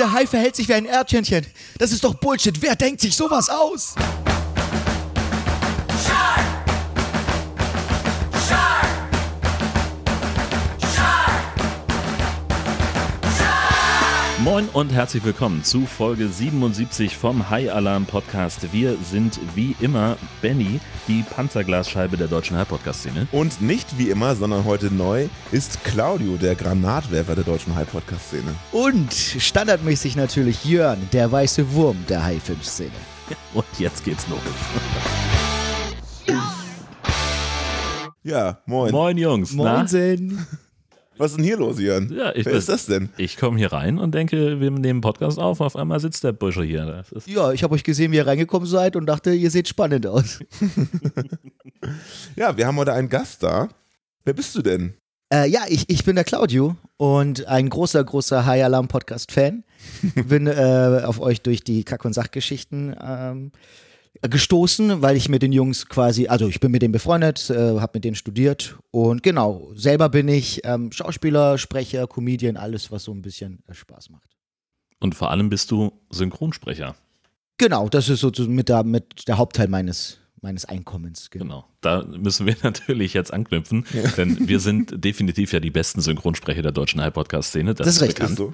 Der Hai verhält sich wie ein Erdhähnchen. Das ist doch Bullshit. Wer denkt sich sowas aus? Moin und herzlich willkommen zu Folge 77 vom High Alarm Podcast. Wir sind wie immer Benny, die Panzerglasscheibe der deutschen High Podcast Szene. Und nicht wie immer, sondern heute neu ist Claudio, der Granatwerfer der deutschen High Podcast Szene. Und standardmäßig natürlich Jörn, der weiße Wurm der High-Film-Szene. Und jetzt geht's los. Ja, moin. Moin Jungs. Na? Was ist denn hier los, Jörn? Ja, ich Wer ist das denn? Ich komme hier rein und denke, wir nehmen Podcast auf. Auf einmal sitzt der Bursche hier. Das ist Ja, ich habe euch gesehen, wie ihr reingekommen seid und dachte, ihr seht spannend aus. Ja, wir haben heute einen Gast da. Wer bist du denn? Äh, ja, ich, ich bin der Claudio und ein großer, großer High Alarm Podcast-Fan. bin äh, auf euch durch die Kack- und Sachgeschichten ähm, gestoßen, weil ich mit den Jungs quasi, also ich bin mit denen befreundet, äh, habe mit denen studiert und genau, selber bin ich ähm, Schauspieler, Sprecher, Comedian, alles, was so ein bisschen äh, Spaß macht. und vor allem bist du Synchronsprecher. Genau, das ist so mit der, mit der Hauptteil meines, meines Einkommens. Genau. Genau. Da müssen wir natürlich jetzt anknüpfen, denn wir sind definitiv ja die besten Synchronsprecher der deutschen High Podcast Szene. Das, Das ist richtig. bekannt. Ist so?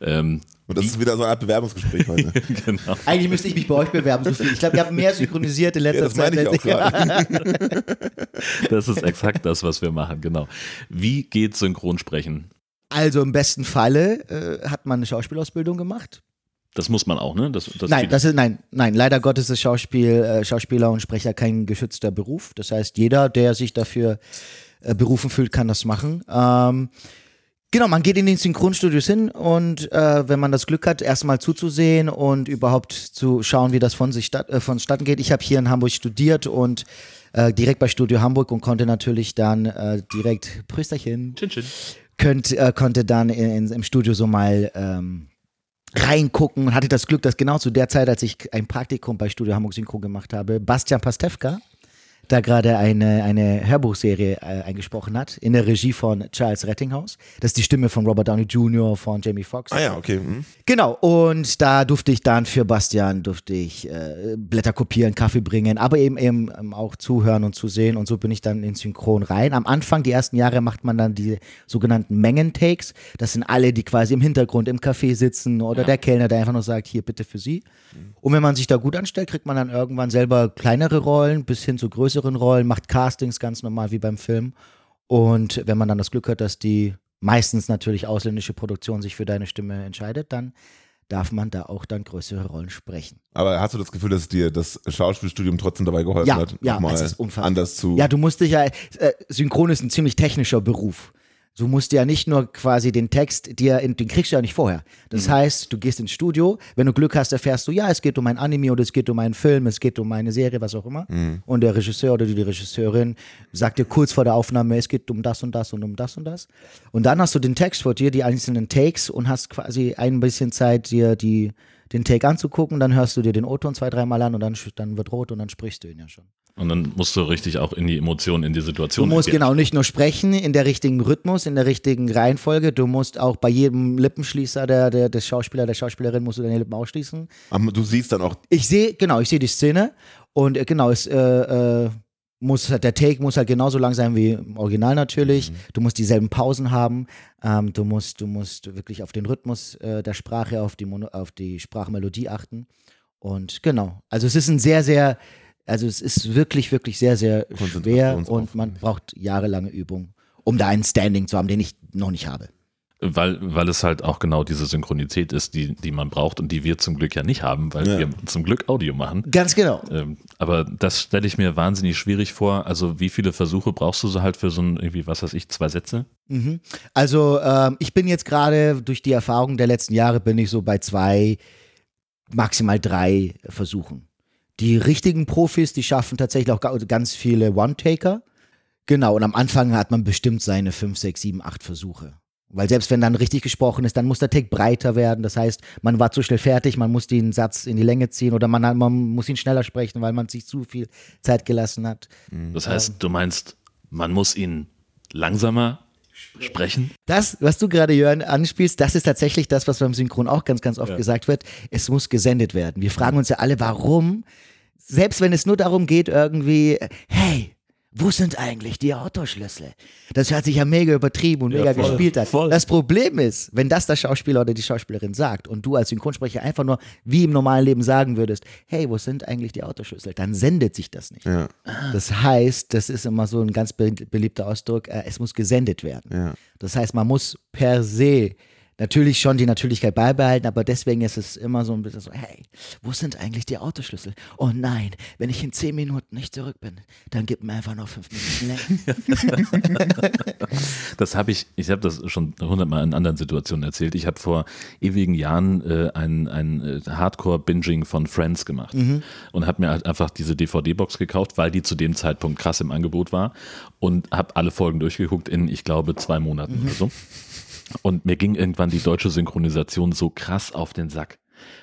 Ja. Ähm, Und das ist wieder so eine Art Bewerbungsgespräch heute. genau. Eigentlich müsste ich mich bei euch bewerben, so viel. Ich glaube, ihr habt mehr synchronisiert in letzter Ja, das Zeit. meine ich auch gerade. Das ist exakt das, was wir machen, genau. Wie geht Synchronsprechen? Also im besten Falle äh, hat man eine Schauspielausbildung gemacht. Das muss man auch, ne? Das, das nein, das ist nein, nein. Leider Gottes ist Schauspiel, äh, Schauspieler und Sprecher kein geschützter Beruf. Das heißt, jeder, der sich dafür äh, berufen fühlt, kann das machen. Ähm, genau, man geht in den Synchronstudios hin und äh, wenn man das Glück hat, erstmal zuzusehen und überhaupt zu schauen, wie das von sich statt, äh, vonstatten geht. Ich habe hier in Hamburg studiert und äh, direkt bei Studio Hamburg und konnte natürlich dann äh, direkt Prösterchen Chin, chin. könnt, äh, konnte dann in, in, im Studio so mal ähm, reingucken und hatte das Glück, dass genau zu der Zeit, als ich ein Praktikum bei Studio Hamburg Synchro gemacht habe, Bastian Pastewka da gerade eine, eine Hörbuchserie äh, eingesprochen hat, in der Regie von Charles Rettinghaus. Das ist die Stimme von Robert Downey Jr., von Jamie Foxx. Ah ja, okay. hm. Genau, und da durfte ich dann für Bastian, durfte ich äh, Blätter kopieren, Kaffee bringen, aber eben, eben ähm, auch zuhören und zusehen und so bin ich dann in Synchron rein. Am Anfang, die ersten Jahre, macht man dann die sogenannten Mengentakes. Das sind alle, die quasi im Hintergrund im Café sitzen oder der Kellner, der einfach nur sagt, hier bitte für Sie. Und wenn man sich da gut anstellt, kriegt man dann irgendwann selber kleinere Rollen bis hin zu größeren Rollen, macht Castings ganz normal wie beim Film. Und wenn man dann das Glück hat, dass die meistens natürlich ausländische Produktion sich für deine Stimme entscheidet, dann darf man da auch dann größere Rollen sprechen. Aber hast du das Gefühl, dass dir das Schauspielstudium trotzdem dabei geholfen Ja, hat, ja, nochmal es ist unfassbar. anders zu. Ja, du musst dich ja, äh, Synchron ist ein ziemlich technischer Beruf. Du musst ja nicht nur quasi den Text, dir in, den kriegst du ja nicht vorher. Das heißt, du gehst ins Studio, wenn du Glück hast, erfährst du, ja, es geht um ein Anime oder es geht um einen Film, es geht um eine Serie, was auch immer. Und der Regisseur oder die Regisseurin sagt dir kurz vor der Aufnahme, es geht um das und das und um das und das. Und dann hast du den Text vor dir, die einzelnen Takes und hast quasi ein bisschen Zeit, dir die, den Take anzugucken, dann hörst du dir den O-Ton zwei, dreimal an und dann, dann wird rot und dann sprichst du ihn ja schon. Und dann musst du richtig auch in die Emotionen, in die Du Situation. musst gehen. genau nicht nur sprechen in der richtigen Rhythmus, in der richtigen Reihenfolge. Du musst auch bei jedem Lippenschließer der, der, des Schauspieler, der Schauspielerin musst du deine Lippen ausschließen. Aber du siehst dann auch, Ich sehe, genau, ich sehe die Szene und äh, genau, es äh, äh, muss halt, der Take muss halt genauso lang sein wie im Original natürlich. Du musst dieselben Pausen haben. Ähm, du musst, du musst wirklich auf den Rhythmus äh, der Sprache, auf die, Mono, auf die Sprachmelodie achten. Und genau, also es ist ein sehr, sehr, also es ist wirklich, wirklich sehr, sehr schwer und man braucht jahrelange Übung, um da einen Standing zu haben, den ich noch nicht habe. Weil, weil es halt auch genau diese Synchronität ist, die, die man braucht und die wir zum Glück ja nicht haben, weil Ja. wir zum Glück Audio machen. Ganz genau. Ähm, aber das stelle ich mir wahnsinnig schwierig vor. Also wie viele Versuche brauchst du so halt für so ein, irgendwie, was weiß ich, zwei Sätze? Mhm. Also ähm, ich bin jetzt gerade durch die Erfahrung der letzten Jahre bin ich so bei zwei, maximal drei Versuchen. Die richtigen Profis, die schaffen tatsächlich auch ga- ganz viele One-Taker. Genau, und am Anfang hat man bestimmt seine fünf, sechs, sieben, acht Versuche. Weil selbst wenn dann richtig gesprochen ist, dann muss der Take breiter werden. Das heißt, man war zu schnell fertig, man muss den Satz in die Länge ziehen oder man, man muss ihn schneller sprechen, weil man sich zu viel Zeit gelassen hat. Das heißt, du meinst, man muss ihn langsamer Sprechen? Das, was du gerade, Jörn, anspielst, das ist tatsächlich das, was beim Synchron auch ganz, ganz oft Ja. gesagt wird. Es muss gesendet werden. Wir fragen uns ja alle, warum, selbst wenn es nur darum geht, irgendwie, hey, wo sind eigentlich die Autoschlüssel? Das hört sich ja mega übertrieben und Ja, mega voll, gespielt an. voll. Das Problem ist, wenn das der Schauspieler oder die Schauspielerin sagt und du als Synchronsprecher einfach nur wie im normalen Leben sagen würdest, hey, wo sind eigentlich die Autoschlüssel? Dann sendet sich das nicht. Ja, Das heißt, das ist immer so ein ganz be beliebter Ausdruck, äh, es muss gesendet werden. ja. Das heißt, man muss per se natürlich schon die Natürlichkeit beibehalten, aber deswegen ist es immer so ein bisschen so, hey, wo sind eigentlich die Autoschlüssel? Oh nein, wenn ich in zehn Minuten nicht zurück bin, dann gib mir einfach noch fünf Minuten länger. Das habe ich, ich habe das schon hundertmal in anderen Situationen erzählt. Ich habe vor ewigen Jahren äh, ein, ein äh, Hardcore-Binging von Friends gemacht und habe mir halt einfach diese DVD-Box gekauft, weil die zu dem Zeitpunkt krass im Angebot war und habe alle Folgen durchgeguckt in, ich glaube, zwei Monaten oder so. Und mir ging irgendwann die deutsche Synchronisation so krass auf den Sack.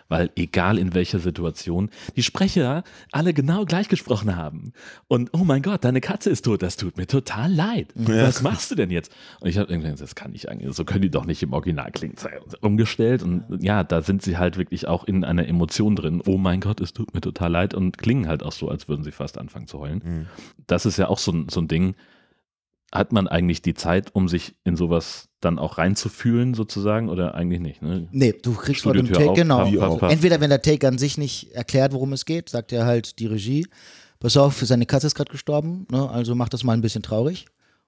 Weil egal in welcher Situation, die Sprecher alle genau gleich gesprochen haben. Und oh mein Gott, deine Katze ist tot, das tut mir total leid. Was machst du denn jetzt? Und ich habe irgendwie gesagt, das kann nicht eigentlich, so können die doch nicht im Original klingen. Umgestellt und ja, da sind sie halt wirklich auch in einer Emotion drin. Oh mein Gott, es tut mir total leid und klingen halt auch so, als würden sie fast anfangen zu heulen. Das ist ja auch so so ein Ding, hat man eigentlich die Zeit, um sich in sowas dann auch reinzufühlen, sozusagen, oder eigentlich nicht? Ne? Nee, du kriegst vor dem Take, auf, genau. paff, paff. Entweder wenn der Take an sich nicht erklärt, worum es geht, sagt er halt die Regie, pass auf, seine Katze ist gerade gestorben, ne? also mach das mal ein bisschen traurig.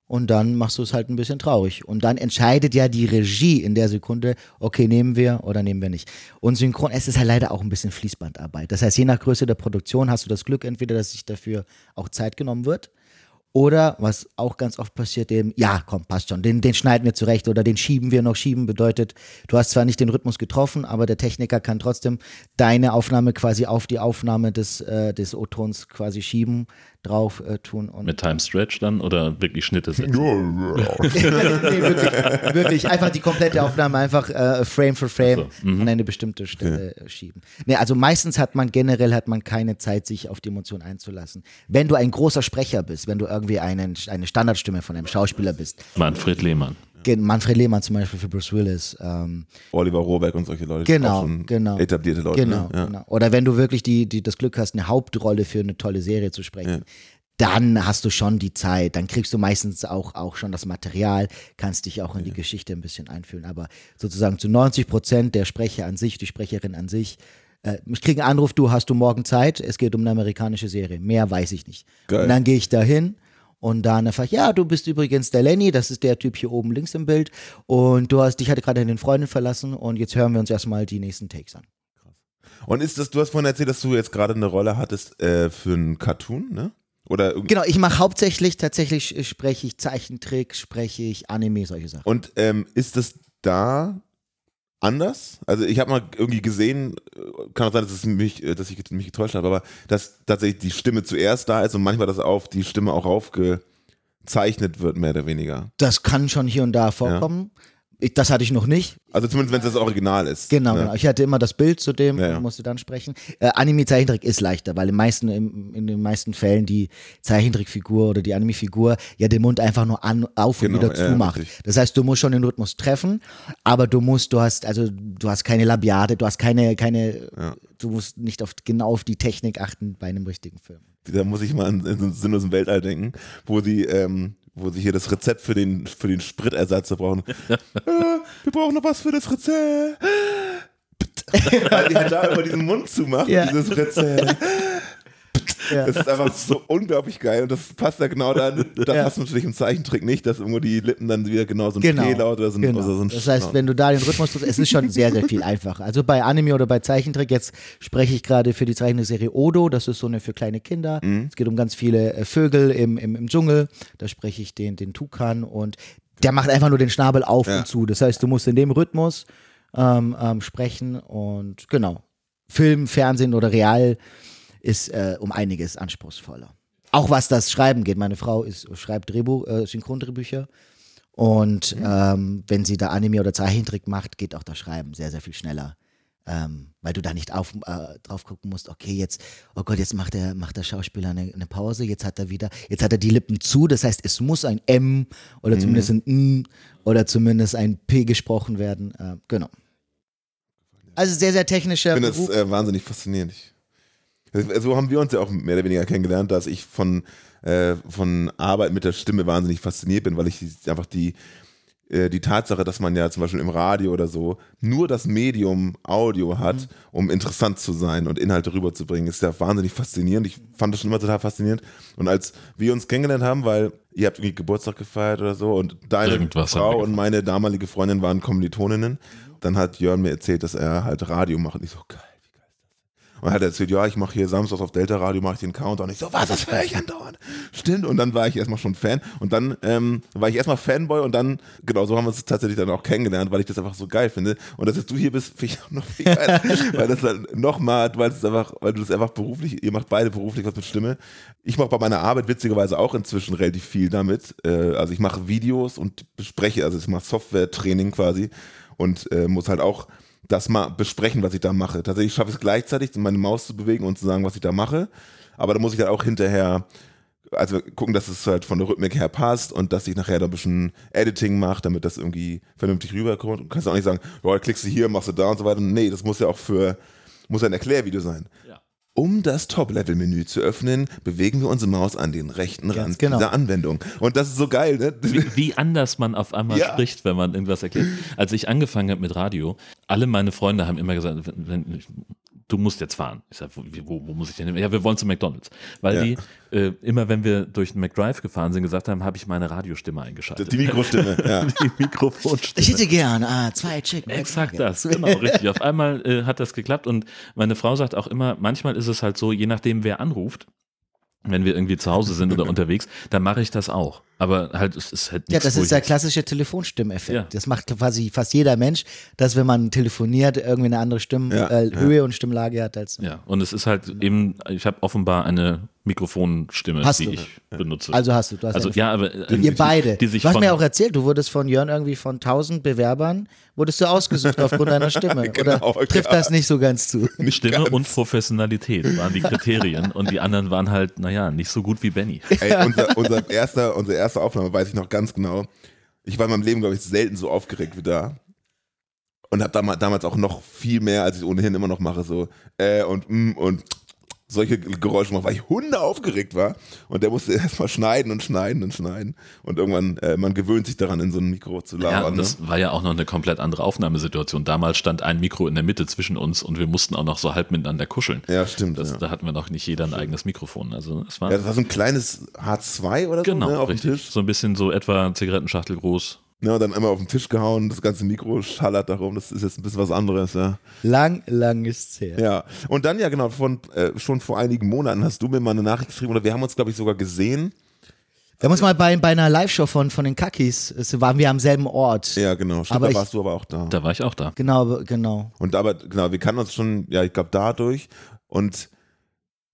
Und dann machst du es halt ein bisschen traurig. Und dann entscheidet ja die Regie in der Sekunde, okay, nehmen wir oder nehmen wir nicht. Und synchron, es ist halt leider auch ein bisschen Fließbandarbeit. Das heißt, je nach Größe der Produktion hast du das Glück, entweder, dass sich dafür auch Zeit genommen wird. Oder, was auch ganz oft passiert, eben, ja, komm, passt schon, den, den schneiden wir zurecht oder den schieben wir noch. Schieben bedeutet, du hast zwar nicht den Rhythmus getroffen, aber der Techniker kann trotzdem deine Aufnahme quasi auf die Aufnahme des, äh, des O-Tons quasi schieben, drauf äh, tun. Und Mit Time Stretch dann oder wirklich Schnitte setzen? nee, wirklich, wirklich, einfach die komplette Aufnahme einfach äh, Frame für Frame so, mhm. an eine bestimmte Stelle äh, schieben. Nee, also meistens hat man generell hat man keine Zeit, sich auf die Emotion einzulassen. Wenn du ein großer Sprecher bist, wenn du irgendwie einen, eine Standardstimme von einem Schauspieler bist, Manfred Lehmann. Manfred Lehmann zum Beispiel für Bruce Willis, ähm, Oliver Rohrbeck und solche Leute. Genau, genau. Etablierte Leute. genau, ne? ja. genau. Oder wenn du wirklich die, die, das Glück hast, eine Hauptrolle für eine tolle Serie zu sprechen. Dann hast du schon die Zeit, dann kriegst du meistens auch, auch schon das Material, kannst dich auch in die Geschichte ein bisschen einfühlen. Aber sozusagen zu 90 Prozent der Sprecher an sich, die Sprecherin an sich, äh, ich kriege einen Anruf, du hast du morgen Zeit, es geht um eine amerikanische Serie. Mehr weiß ich nicht. Geil. Und dann gehe ich dahin und dann einfach, ja, du bist übrigens der Lenny, das ist der Typ hier oben links im Bild. Und du hast, dich hatte gerade deine Freundin verlassen und jetzt hören wir uns erstmal die nächsten Takes an. Und ist das, du hast vorhin erzählt, dass du jetzt gerade eine Rolle hattest äh, für einen Cartoon, ne? Oder. Genau, ich mache hauptsächlich, tatsächlich spreche ich Zeichentrick, spreche ich Anime, solche Sachen. Und ähm, ist das da anders? Also ich habe mal irgendwie gesehen, kann auch sein, dass, es mich, äh, dass ich mich getäuscht habe, aber dass tatsächlich die Stimme zuerst da ist und manchmal das auf die Stimme auch aufgezeichnet wird, mehr oder weniger. Das kann schon hier und da vorkommen. Ich, das hatte ich noch nicht. Also zumindest wenn es das Original ist. Genau, ne? genau. Ich hatte immer das Bild zu dem Ja, ja. und musste dann sprechen. Äh, Anime-Zeichentrick ist leichter, weil im meisten, im, in den meisten Fällen die Zeichentrickfigur oder die Anime-Figur ja den Mund einfach nur an, auf und Genau, wieder ja, zumacht. richtig. das heißt, du musst schon den Rhythmus treffen, aber du musst, du hast, also du hast keine Labiade, du hast keine, keine, du musst nicht auf, genau auf die Technik achten bei einem richtigen Film. Da muss ich mal an, an so einen sinnlosen Weltall denken, wo sie, ähm, wo sie hier das Rezept für den, für den Spritersatz brauchen. äh, wir brauchen noch was für das Rezept. Weil die halt da immer diesen Mund zumacht, Ja. dieses Rezept. Ja. Das ist einfach so unglaublich geil und das passt ja genau dann. Da Ja. passt natürlich im Zeichentrick nicht, dass irgendwo die Lippen dann wieder genau so ein Genau. P-Laut oder so ein, genau. oder so ein das heißt, wenn du da den Rhythmus triffst, es ist schon sehr, sehr viel einfacher. Also bei Anime oder bei Zeichentrick, jetzt spreche ich gerade für die Zeichentrickserie Odo, das ist so eine für kleine Kinder. Es geht um ganz viele äh, Vögel im, im, im Dschungel. Da spreche ich den, den Tukan und der macht einfach nur den Schnabel auf Ja. und zu. Das heißt, du musst in dem Rhythmus ähm, ähm, sprechen und genau. Film, Fernsehen oder Real ist äh, um einiges anspruchsvoller. Auch was das Schreiben geht. Meine Frau ist, schreibt Drehbuch, äh, Synchrondrehbücher. Und ähm, wenn sie da Anime oder Zeichentrick macht, geht auch das Schreiben sehr, sehr viel schneller Ähm, weil du da nicht auf, äh, drauf gucken musst, okay, jetzt, oh Gott, jetzt macht der, macht der Schauspieler eine, eine Pause, jetzt hat er wieder, jetzt hat er die Lippen zu, das heißt, es muss ein M oder Mhm. zumindest ein N oder zumindest ein P gesprochen werden. Äh, genau. Also sehr, sehr technischer Ich finde das äh, wahnsinnig faszinierend. Ich, so haben wir uns ja auch mehr oder weniger kennengelernt, dass ich von, äh, von Arbeit mit der Stimme wahnsinnig fasziniert bin, weil ich einfach die, äh, die Tatsache, dass man ja zum Beispiel im Radio oder so nur das Medium Audio hat, Mhm. um interessant zu sein und Inhalte rüberzubringen, ist ja wahnsinnig faszinierend. Ich fand das schon immer total faszinierend. Und als wir uns kennengelernt haben, weil ihr habt irgendwie Geburtstag gefeiert oder so und deine Irgendwas Frau und meine damalige Freundin waren Kommilitoninnen, dann hat Jörn mir erzählt, dass er halt Radio macht. Und ich so, geil, geil das? Und er hat erzählt, ja, ich mache hier samstags auf Delta Radio, mache ich den Countdown. Und ich so, was, das höre ich andauernd. Stimmt. Und dann war ich erstmal schon Fan. Und dann ähm, war ich erstmal Fanboy und dann, genau, so haben wir uns tatsächlich dann auch kennengelernt, weil ich das einfach so geil finde. Und dass jetzt du hier bist, finde ich auch noch viel geiler. weil das dann nochmal, weil es einfach, weil du das einfach beruflich, ihr macht beide beruflich was mit Stimme. Ich mache bei meiner Arbeit witzigerweise auch inzwischen relativ viel damit. Äh, also ich mache Videos und bespreche, also ich mache Software-Training quasi und äh, muss halt auch das mal besprechen, was ich da mache. Tatsächlich schaffe ich es gleichzeitig, meine Maus zu bewegen und zu sagen, was ich da mache. Aber da muss ich halt auch hinterher, also gucken, dass es halt von der Rhythmik her passt und dass ich nachher da ein bisschen Editing mache, damit das irgendwie vernünftig rüberkommt. Du kannst auch nicht sagen, ja, klickst du hier, machst du da und so weiter. Nee, das muss ja auch für, muss ja ein Erklärvideo sein. Um das Top-Level-Menü zu öffnen, bewegen wir unsere Maus an den rechten Ganz Rand genau. dieser Anwendung. Und das ist so geil, ne? Wie, wie anders man auf einmal Ja. spricht, wenn man irgendwas erklärt. Als ich angefangen habe mit Radio, alle meine Freunde haben immer gesagt, wenn, wenn, du musst jetzt fahren. Ich sage, wo, wo, wo muss ich denn hin? Ja, wir wollen zu McDonalds. Weil Ja. die äh, immer, wenn wir durch den McDrive gefahren sind, gesagt haben, habe ich meine Radiostimme eingeschaltet. Die Mikrostimme, ja. die Mikrofonstimme. Ich hätte gern ah, zwei Chicken. Exakt das, genau, richtig. Auf einmal äh, hat das geklappt und meine Frau sagt auch immer, manchmal ist es halt so, je nachdem wer anruft, wenn wir irgendwie zu Hause sind oder unterwegs, dann mache ich das auch. Aber halt, es ist halt Ja, nichts, das wo ist der klassische Telefonstimmeffekt. Ja. Das macht quasi fast jeder Mensch, dass wenn man telefoniert, irgendwie eine andere Stimm Ja, äh, ja. Höhe und Stimmlage hat als. Ja, und es ist halt eben, ich habe offenbar eine Mikrofonstimme, Hast die du. ich benutze. Also hast du, du hast also ja, aber äh, Ihr beide. die sich du hast mir auch erzählt, du wurdest von Jörn irgendwie von 1000 Bewerbern, wurdest du ausgesucht aufgrund deiner Stimme. Genau, Oder trifft ja. das nicht so ganz zu? Nicht Stimme ganz. und Professionalität waren die Kriterien und die anderen waren halt, naja, nicht so gut wie Benny. Ey, unser, unser erster, unsere erste Aufnahme weiß ich noch ganz genau. Ich war in meinem Leben, glaube ich, selten so aufgeregt wie da. Und habe damals, damals auch noch viel mehr, als ich ohnehin immer noch mache, so äh und mm und solche Geräusche gemacht, weil ich Hunde aufgeregt war. Und der musste erstmal schneiden und schneiden und schneiden. Und irgendwann, äh, man gewöhnt sich daran, in so ein Mikro zu labern. Ja, und ne? das war ja auch noch eine komplett andere Aufnahmesituation. Damals stand ein Mikro in der Mitte zwischen uns und wir mussten auch noch so halb miteinander kuscheln. ja, stimmt. Das, ja. Da hatten wir noch nicht jeder ein eigenes Mikrofon. Also es war ja, das war so ein kleines H2 oder so genau ne, auf dem richtig. Tisch. So ein bisschen so etwa Zigarettenschachtel groß. Ja, und dann einmal auf den Tisch gehauen, das ganze Mikro schallert darum. Das ist jetzt ein bisschen was anderes, ja. Lang, lang ist's her. Ja, und dann ja genau, von, äh, schon vor einigen Monaten hast du mir mal eine Nachricht geschrieben oder wir haben uns, glaube ich, sogar gesehen. Wir haben uns mal bei, bei einer Live-Show von, von den Kakis, es waren wir am selben Ort. Ja, genau, stimmt, Aber da ich- warst du aber auch da. Da war ich auch da. Genau, genau. Und aber, genau, wir kannten uns schon, ja, ich glaube, dadurch. Und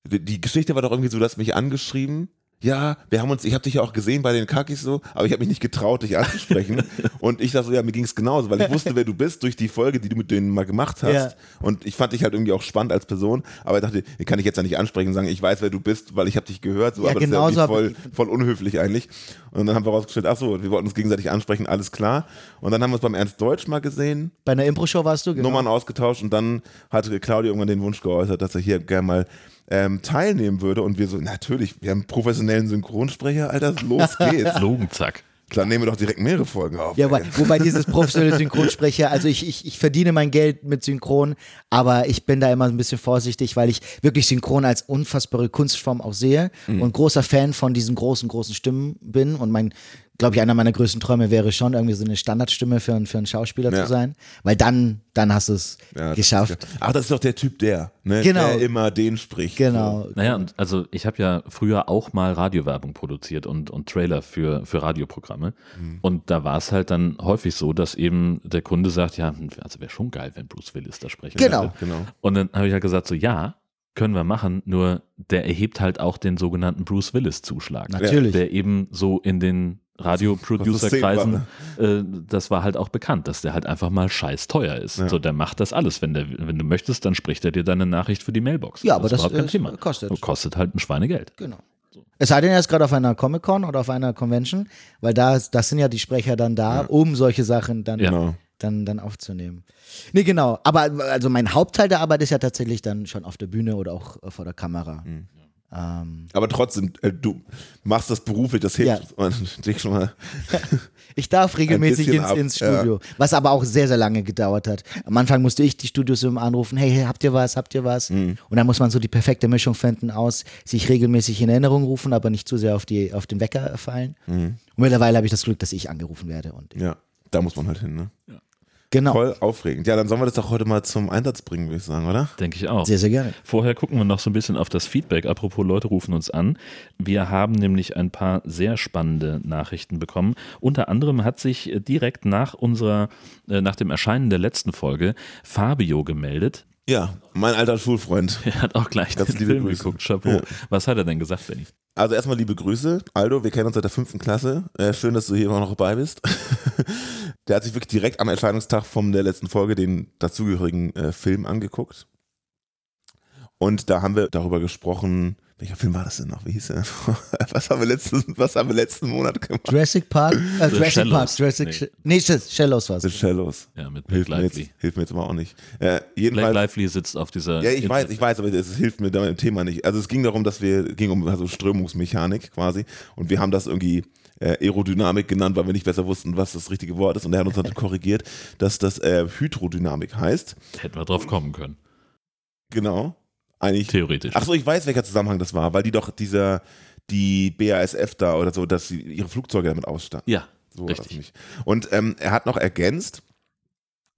die, die Geschichte war doch irgendwie so, du hast mich angeschrieben. Ja, wir haben uns, ich habe dich ja auch gesehen bei den Kakis so, aber ich habe mich nicht getraut, dich anzusprechen. und ich dachte so, ja, mir ging es genauso, weil ich wusste, wer du bist durch die Folge, die du mit denen mal gemacht hast. Ja. Und ich fand dich halt irgendwie auch spannend als Person, aber ich dachte, den kann ich jetzt ja nicht ansprechen und sagen, ich weiß, wer du bist, weil ich habe dich gehört, so, Ja, aber das genau ist so ja voll, voll unhöflich eigentlich. Und dann haben wir rausgestellt, ach so, wir wollten uns gegenseitig ansprechen, alles klar. Und dann haben wir uns beim Ernst Deutsch mal gesehen, Bei einer Impro-Show warst du, genau. Nummern ausgetauscht und dann hatte Claudio irgendwann den Wunsch geäußert, dass er hier gerne mal ähm, teilnehmen würde und wir so, natürlich, wir haben einen professionellen Synchronsprecher, Alter, los geht's. Logenzack. Klar, nehmen wir doch direkt mehrere Folgen auf. Ja, wobei, wobei dieses professionelle Synchronsprecher, also ich, ich, ich verdiene mein Geld mit Synchron, aber ich bin da immer ein bisschen vorsichtig, weil ich wirklich Synchron als unfassbare Kunstform auch sehe Mhm. und großer Fan von diesen großen, großen Stimmen bin und mein, glaube ich, einer meiner größten Träume wäre schon irgendwie so eine Standardstimme für, einen- für einen Schauspieler Ja. zu sein, weil dann, dann hast du es Ja, das geschafft. Ist, ach, das ist doch der Typ, der, ne? Genau. der immer den spricht. Genau. Naja, und also ich habe ja früher auch mal Radiowerbung produziert und, und Trailer für, für Radioprogramme. Mhm. Und da war es halt dann häufig so, dass eben der Kunde sagt, ja, also wäre schon geil, wenn Bruce Willis da sprechen Genau. würde. Genau. Und dann habe ich halt gesagt, so ja, können wir machen, nur der erhebt halt auch den sogenannten Bruce Willis-Zuschlag. Natürlich. Der eben so in den Radio-Producer-Kreisen, äh, das war halt auch bekannt, dass der halt einfach mal scheiß teuer ist. Ja. So, der macht das alles. Wenn, der, wenn du möchtest, dann spricht er dir deine Nachricht für die Mailbox. Ja, aber das, ist überhaupt kein ist- Thema. kostet. Kostet halt ein Schweinegeld. Genau. Es sei denn, er ist gerade auf einer Comic-Con oder auf einer Convention, weil da ist- das sind ja die Sprecher dann da, um solche Sachen dann, Ja. Genau. dann, dann aufzunehmen. Nee, genau. Aber also mein Hauptteil der Arbeit ist ja tatsächlich dann schon auf der Bühne oder auch äh, vor der Kamera. Mhm. Ähm, Aber trotzdem, äh, du machst das beruflich, das hilft und dich schon mal. ich darf regelmäßig ins, ab, ins Studio, was aber auch sehr, sehr lange gedauert hat. Am Anfang musste ich die Studios immer anrufen, hey, hey, habt ihr was, habt ihr was? Mhm. Und dann muss man so die perfekte Mischung finden aus, sich regelmäßig in Erinnerung rufen, aber nicht zu sehr auf, die, auf den Wecker fallen. Mhm. Und mittlerweile habe ich das Glück, dass ich angerufen werde. Und Ja, da muss man halt hin, ne? Genau, Voll aufregend. Ja, dann sollen wir das doch heute mal zum Einsatz bringen, würde ich sagen, oder? Denke ich auch. sehr, sehr gerne. Vorher gucken wir noch so ein bisschen auf das Feedback. Apropos, Leute rufen uns an. Wir haben nämlich ein paar sehr spannende Nachrichten bekommen. Unter anderem hat sich direkt nach unserer, äh, nach dem Erscheinen der letzten Folge Fabio gemeldet. Ja, mein alter Schulfreund. Er hat auch gleich Ganz den liebe Film Grüße. geguckt. Chapeau. Ja. Was hat er denn gesagt, Benny? Also erstmal liebe Grüße. Aldo, wir kennen uns seit der fünften Klasse. Äh, schön, dass du hier immer noch dabei bist. der hat sich wirklich direkt am Erscheinungstag von der letzten Folge den dazugehörigen äh, Film angeguckt. Und da haben wir darüber gesprochen, welcher Film war das denn noch? Wie hieß er? was, haben wir letzten, was haben wir letzten Monat gemacht? Jurassic Park, äh, The Jurassic Shallows. Park, Jurassic, Nee. nee, nee Shallows war The es. Shallows. Ja, mit Blake Hilft mir, Lively. jetzt, hilft mir jetzt aber auch nicht. Äh, Blake jedenfalls, Lively sitzt auf dieser. Ja, ich weiß, ich weiß, aber es hilft mir da im Thema nicht. Also es ging darum, dass wir, ging um also Strömungsmechanik quasi und wir haben das irgendwie äh, Aerodynamik genannt, weil wir nicht besser wussten, was das richtige Wort ist und er hat uns dann korrigiert, dass das äh, Hydrodynamik heißt. Hätten wir drauf kommen können. Genau. Eigentlich. Theoretisch. Ach so, ich weiß, welcher Zusammenhang das war, weil die doch dieser, die BASF da oder so, dass sie ihre Flugzeuge damit ausstatten. ja, So war das richtig. nicht. Und ähm, er hat noch ergänzt,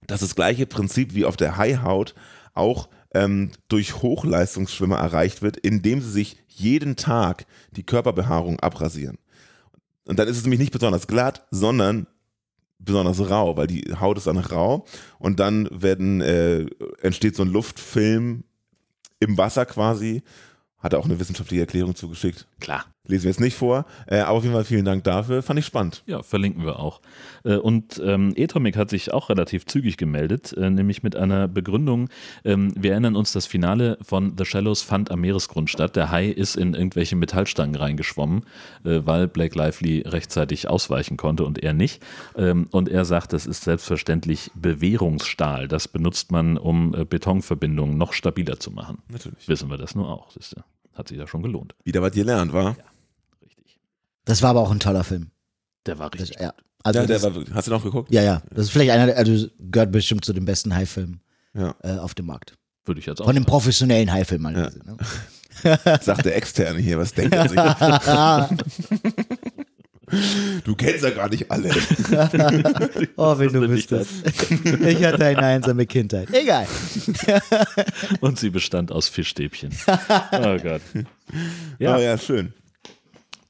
dass das gleiche Prinzip wie auf der Haihaut auch ähm, durch Hochleistungsschwimmer erreicht wird, indem sie sich jeden Tag die Körperbehaarung abrasieren. Und dann ist es nämlich nicht besonders glatt, sondern besonders rau, weil die Haut ist dann rau und dann werden, äh, entsteht so ein Luftfilm im Wasser quasi. Hat er auch eine wissenschaftliche Erklärung zugeschickt. Klar. Lesen wir jetzt nicht vor, äh, aber auf jeden Fall vielen Dank dafür. Fand ich spannend. Ja, verlinken wir auch. Äh, Und ähm, Atomic hat sich auch relativ zügig gemeldet, äh, nämlich mit einer Begründung. Ähm, wir erinnern uns, das Finale von The Shallows fand am Meeresgrund statt. Der Hai ist in irgendwelche Metallstangen reingeschwommen, weil Blake Lively rechtzeitig ausweichen konnte und er nicht. Ähm, Und er sagt, das ist selbstverständlich Bewährungsstahl. Das benutzt man, um Betonverbindungen noch stabiler zu machen. Natürlich. Wissen wir das nur auch. Siehste. Hat sich ja schon gelohnt. Wieder was gelernt, war? Richtig. Das war aber auch ein toller Film. Der war Das, richtig. ja. Also Ja, der das, war. Hast du noch geguckt? ja, ja. Das ist vielleicht einer, der- also gehört bestimmt zu den besten Haifilmen Ja. äh, auf dem Markt. Würde ich jetzt auch Von den sagen. professionellen Haifilmen. Ja. Also, ne? Sagt der Externe hier, was denkt er sich? Du kennst ja gar nicht alle. oh, wenn du wüsstest. ich hatte eine einsame Kindheit. Egal. Und sie bestand aus Fischstäbchen. Oh Gott. Ja, Ja, oh, ja schön.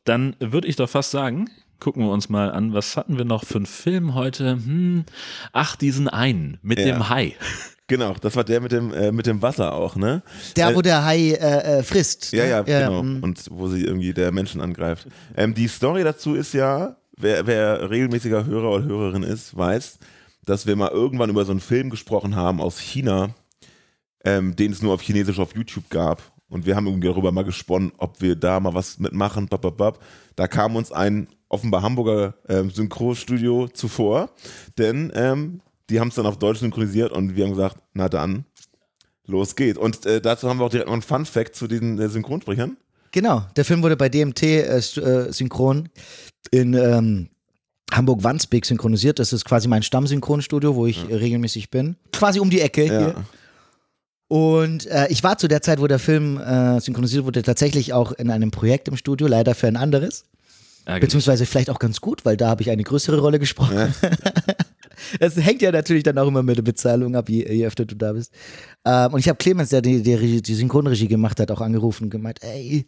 Dann würde ich doch fast sagen, gucken wir uns mal an, was hatten wir noch für einen Film heute? Hm, ach, diesen einen mit Ja. dem Hai. Genau, das war der mit dem, äh, mit dem Wasser auch, ne? Der, Äh, wo der Hai äh, äh, frisst. Ja, ne? ja, genau. mm. Und wo sie irgendwie der Menschen angreift. Ähm, die Story dazu ist ja, wer, wer regelmäßiger Hörer oder Hörerin ist, weiß, dass wir mal irgendwann über so einen Film gesprochen haben aus China, ähm, den es nur auf Chinesisch auf YouTube gab. Und wir haben irgendwie darüber mal gesponnen, ob wir da mal was mitmachen. Bababab. Da kam uns ein offenbar Hamburger ähm, Synchronstudio zuvor, denn ähm, die haben es dann auf Deutsch synchronisiert und wir haben gesagt, na dann, los geht's. Und äh, dazu haben wir auch direkt noch einen Fun-Fact zu diesen äh, Synchronsprechern. Genau, der Film wurde bei DMT äh, äh, synchron in ähm, Hamburg-Wandsbek synchronisiert. Das ist quasi mein Stammsynchronstudio, wo ich äh, regelmäßig bin. Quasi um die Ecke hier. Ja. Und äh, ich war zu der Zeit, wo der Film äh, synchronisiert wurde, tatsächlich auch in einem Projekt im Studio, leider für ein anderes. Ärgerlich. Beziehungsweise vielleicht auch ganz gut, weil da habe ich eine größere Rolle gesprochen. Das hängt ja natürlich dann auch immer mit der Bezahlung ab, je, je öfter du da bist. Ähm, und ich habe Clemens, der die, die, die Synchronregie gemacht hat, auch angerufen und gemeint, ey,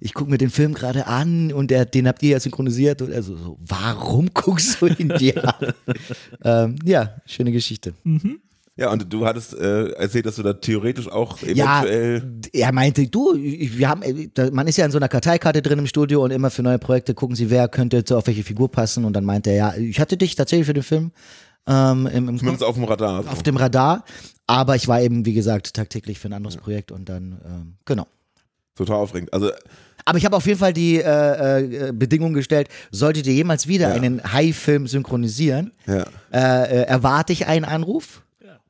ich gucke mir den Film gerade an und der, den habt ihr ja synchronisiert. Und er so, warum guckst du ihn dir an? ähm, ja, schöne Geschichte. Ja, und du hattest äh, erzählt, dass du da theoretisch auch Ja, eventuell. er meinte, du, wir haben, äh, man ist ja in so einer Karteikarte drin im Studio und immer für neue Projekte gucken sie, wer könnte auf welche Figur passen. Und dann meinte er, ja, ich hatte dich tatsächlich für den Film ähm, im, im Zumindest auf dem Radar. auf dem Radar, aber ich war eben, wie gesagt, tagtäglich für ein anderes Projekt und dann, ähm, genau. Total aufregend. Also Aber ich habe auf jeden Fall die äh, äh, Bedingung gestellt, solltet ihr jemals wieder Ja. einen Hai-Film synchronisieren, Ja. äh, äh, erwarte ich einen Anruf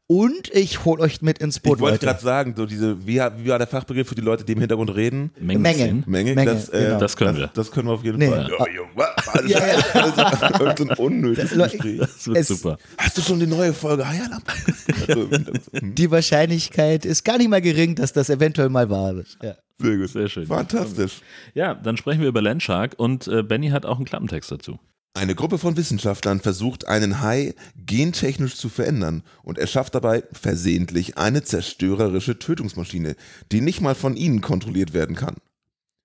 und ich hol euch mit ins Boot, Ich wollte gerade sagen, so diese, wie, wie war der Fachbegriff für die Leute, die im Hintergrund reden? Mengen Menge. ziehen. Menge, Menge, das, äh, genau. Das können wir. Das, das können wir auf jeden Nee. Fall. Ja, Junge? Ja, ja. Also, irgend so ein unnötiges Gespräch. Das wird Es- super. Hast du schon die neue Folge Heierlamp? So, hm, Die Wahrscheinlichkeit ist gar nicht mal gering, dass das eventuell mal wahr ist. Ja. Sehr gut. Sehr schön. Fantastisch. Ja, dann sprechen wir über Landshark und äh, Benny hat auch einen Klappentext dazu. Eine Gruppe von Wissenschaftlern versucht, einen Hai gentechnisch zu verändern und erschafft dabei versehentlich eine zerstörerische Tötungsmaschine, die nicht mal von ihnen kontrolliert werden kann.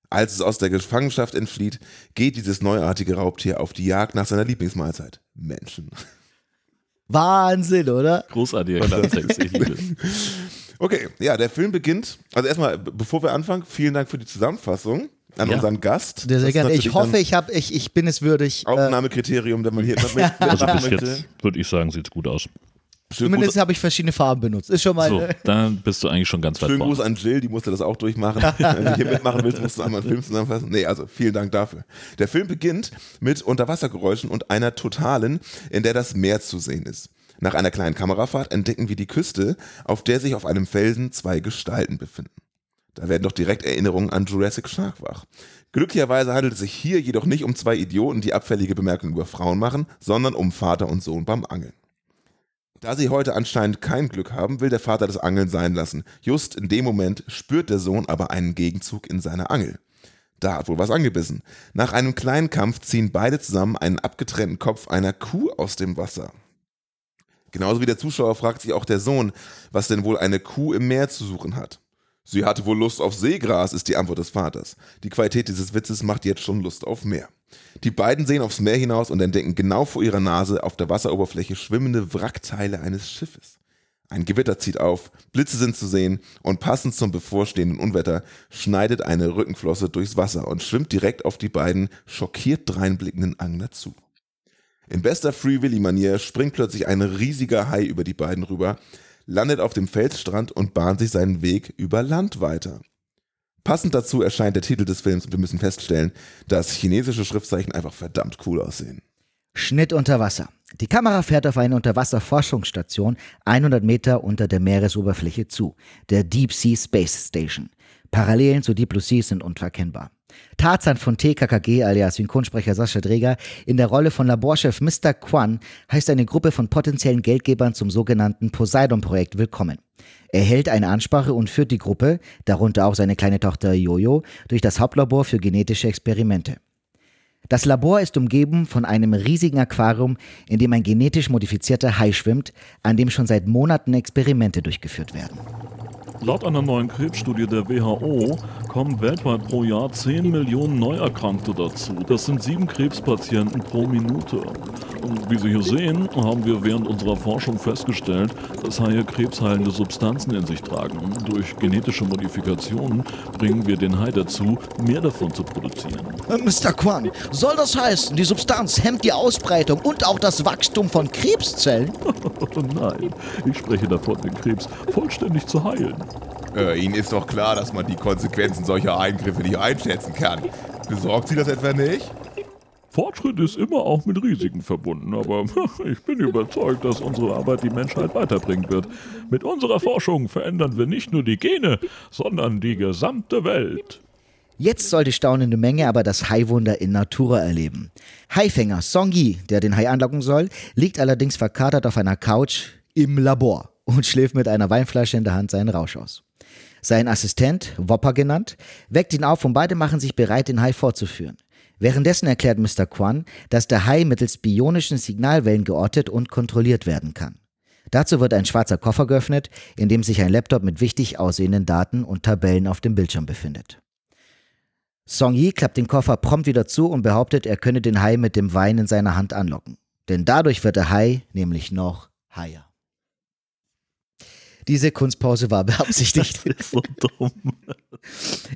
Als es aus der Gefangenschaft entflieht, geht dieses neuartige Raubtier auf die Jagd nach seiner Lieblingsmahlzeit. Menschen. Wahnsinn, oder? Es. Okay, ja, der Film beginnt. Also erstmal, bevor wir anfangen, vielen Dank für die Zusammenfassung an Ja. unseren Gast. Sehr, sehr gerne. Ich hoffe, dann ich, hab, ich, ich bin es würdig. Äh, Aufnahmekriterium, wenn man hier mit, mit, Also bis jetzt würde ich sagen, sieht's gut aus. Schönen zumindest habe ich verschiedene Farben benutzt. Ist schon mal. So, äh, da bist du eigentlich schon ganz weit schönen vorne. Gruß an Jill, die musste das auch durchmachen. wenn du hier mitmachen willst, musst du einmal einen Film zusammenfassen. Nee, also vielen Dank dafür. Der Film beginnt mit Unterwassergeräuschen und einer totalen, in der das Meer zu sehen ist. Nach einer kleinen Kamerafahrt entdecken wir die Küste, auf der sich auf einem Felsen zwei Gestalten befinden. Da werden doch direkt Erinnerungen an Jurassic Shark wach. Glücklicherweise handelt es sich hier jedoch nicht um zwei Idioten, die abfällige Bemerkungen über Frauen machen, sondern um Vater und Sohn beim Angeln. Da sie heute anscheinend kein Glück haben, will der Vater das Angeln sein lassen. Just in dem Moment spürt der Sohn aber einen Gegenzug in seiner Angel. Da hat wohl was angebissen. Nach einem kleinen Kampf ziehen beide zusammen einen abgetrennten Kopf einer Kuh aus dem Wasser. Genauso wie der Zuschauer fragt sich auch der Sohn, was denn wohl eine Kuh im Meer zu suchen hat. Sie hatte wohl Lust auf Seegras, ist die Antwort des Vaters. Die Qualität dieses Witzes macht jetzt schon Lust auf mehr. Die beiden sehen aufs Meer hinaus und entdecken genau vor ihrer Nase auf der Wasseroberfläche schwimmende Wrackteile eines Schiffes. Ein Gewitter zieht auf, Blitze sind zu sehen und passend zum bevorstehenden Unwetter schneidet eine Rückenflosse durchs Wasser und schwimmt direkt auf die beiden schockiert dreinblickenden Angler zu. In bester Free Willy-Manier springt plötzlich ein riesiger Hai über die beiden rüber, landet auf dem Felsstrand und bahnt sich seinen Weg über Land weiter. Passend dazu erscheint der Titel des Films und wir müssen feststellen, dass chinesische Schriftzeichen einfach verdammt cool aussehen. Schnitt unter Wasser. Die Kamera fährt auf eine Unterwasserforschungsstation 100 Meter unter der Meeresoberfläche zu, der Deep Sea Space Station. Parallelen zu Deep sind unverkennbar. Tarzan von TKKG alias Synchronsprecher Sascha Dreger in der Rolle von Laborchef Mr. Kwan heißt eine Gruppe von potenziellen Geldgebern zum sogenannten Poseidon-Projekt willkommen. Er hält eine Ansprache und führt die Gruppe, darunter auch seine kleine Tochter Jojo, durch das Hauptlabor für genetische Experimente. Das Labor ist umgeben von einem riesigen Aquarium, in dem ein genetisch modifizierter Hai schwimmt, an dem schon seit Monaten Experimente durchgeführt werden. Laut einer neuen Krebsstudie der WHO kommen weltweit pro Jahr 10 Millionen Neuerkrankte dazu. Das sind sieben Krebspatienten pro Minute. Und wie Sie hier sehen, haben wir während unserer Forschung festgestellt, dass Haie krebsheilende Substanzen in sich tragen. Durch genetische Modifikationen bringen wir den Hai dazu, mehr davon zu produzieren. Mr. Kwan, soll das heißen, die Substanz hemmt die Ausbreitung und auch das Wachstum von Krebszellen? Nein, ich spreche davon, den Krebs vollständig zu heilen. Äh, Ihnen ist doch klar, dass man die Konsequenzen solcher Eingriffe nicht einschätzen kann. Besorgt Sie das etwa nicht? Fortschritt ist immer auch mit Risiken verbunden, aber ich bin überzeugt, dass unsere Arbeit die Menschheit weiterbringen wird. Mit unserer Forschung verändern wir nicht nur die Gene, sondern die gesamte Welt. Jetzt soll die staunende Menge aber das Haiwunder in Natura erleben. Haifänger Song Yi, der den Hai anlocken soll, liegt allerdings verkatert auf einer Couch im Labor und schläft mit einer Weinflasche in der Hand seinen Rausch aus. Sein Assistent, Wopper genannt, weckt ihn auf und beide machen sich bereit, den Hai vorzuführen. Währenddessen erklärt Mr. Kwan, dass der Hai mittels bionischen Signalwellen geortet und kontrolliert werden kann. Dazu wird ein schwarzer Koffer geöffnet, in dem sich ein Laptop mit wichtig aussehenden Daten und Tabellen auf dem Bildschirm befindet. Song Yi klappt den Koffer prompt wieder zu und behauptet, er könne den Hai mit dem Wein in seiner Hand anlocken. Denn dadurch wird der Hai nämlich noch higher. Diese Kunstpause war beabsichtigt. Das ist so dumm.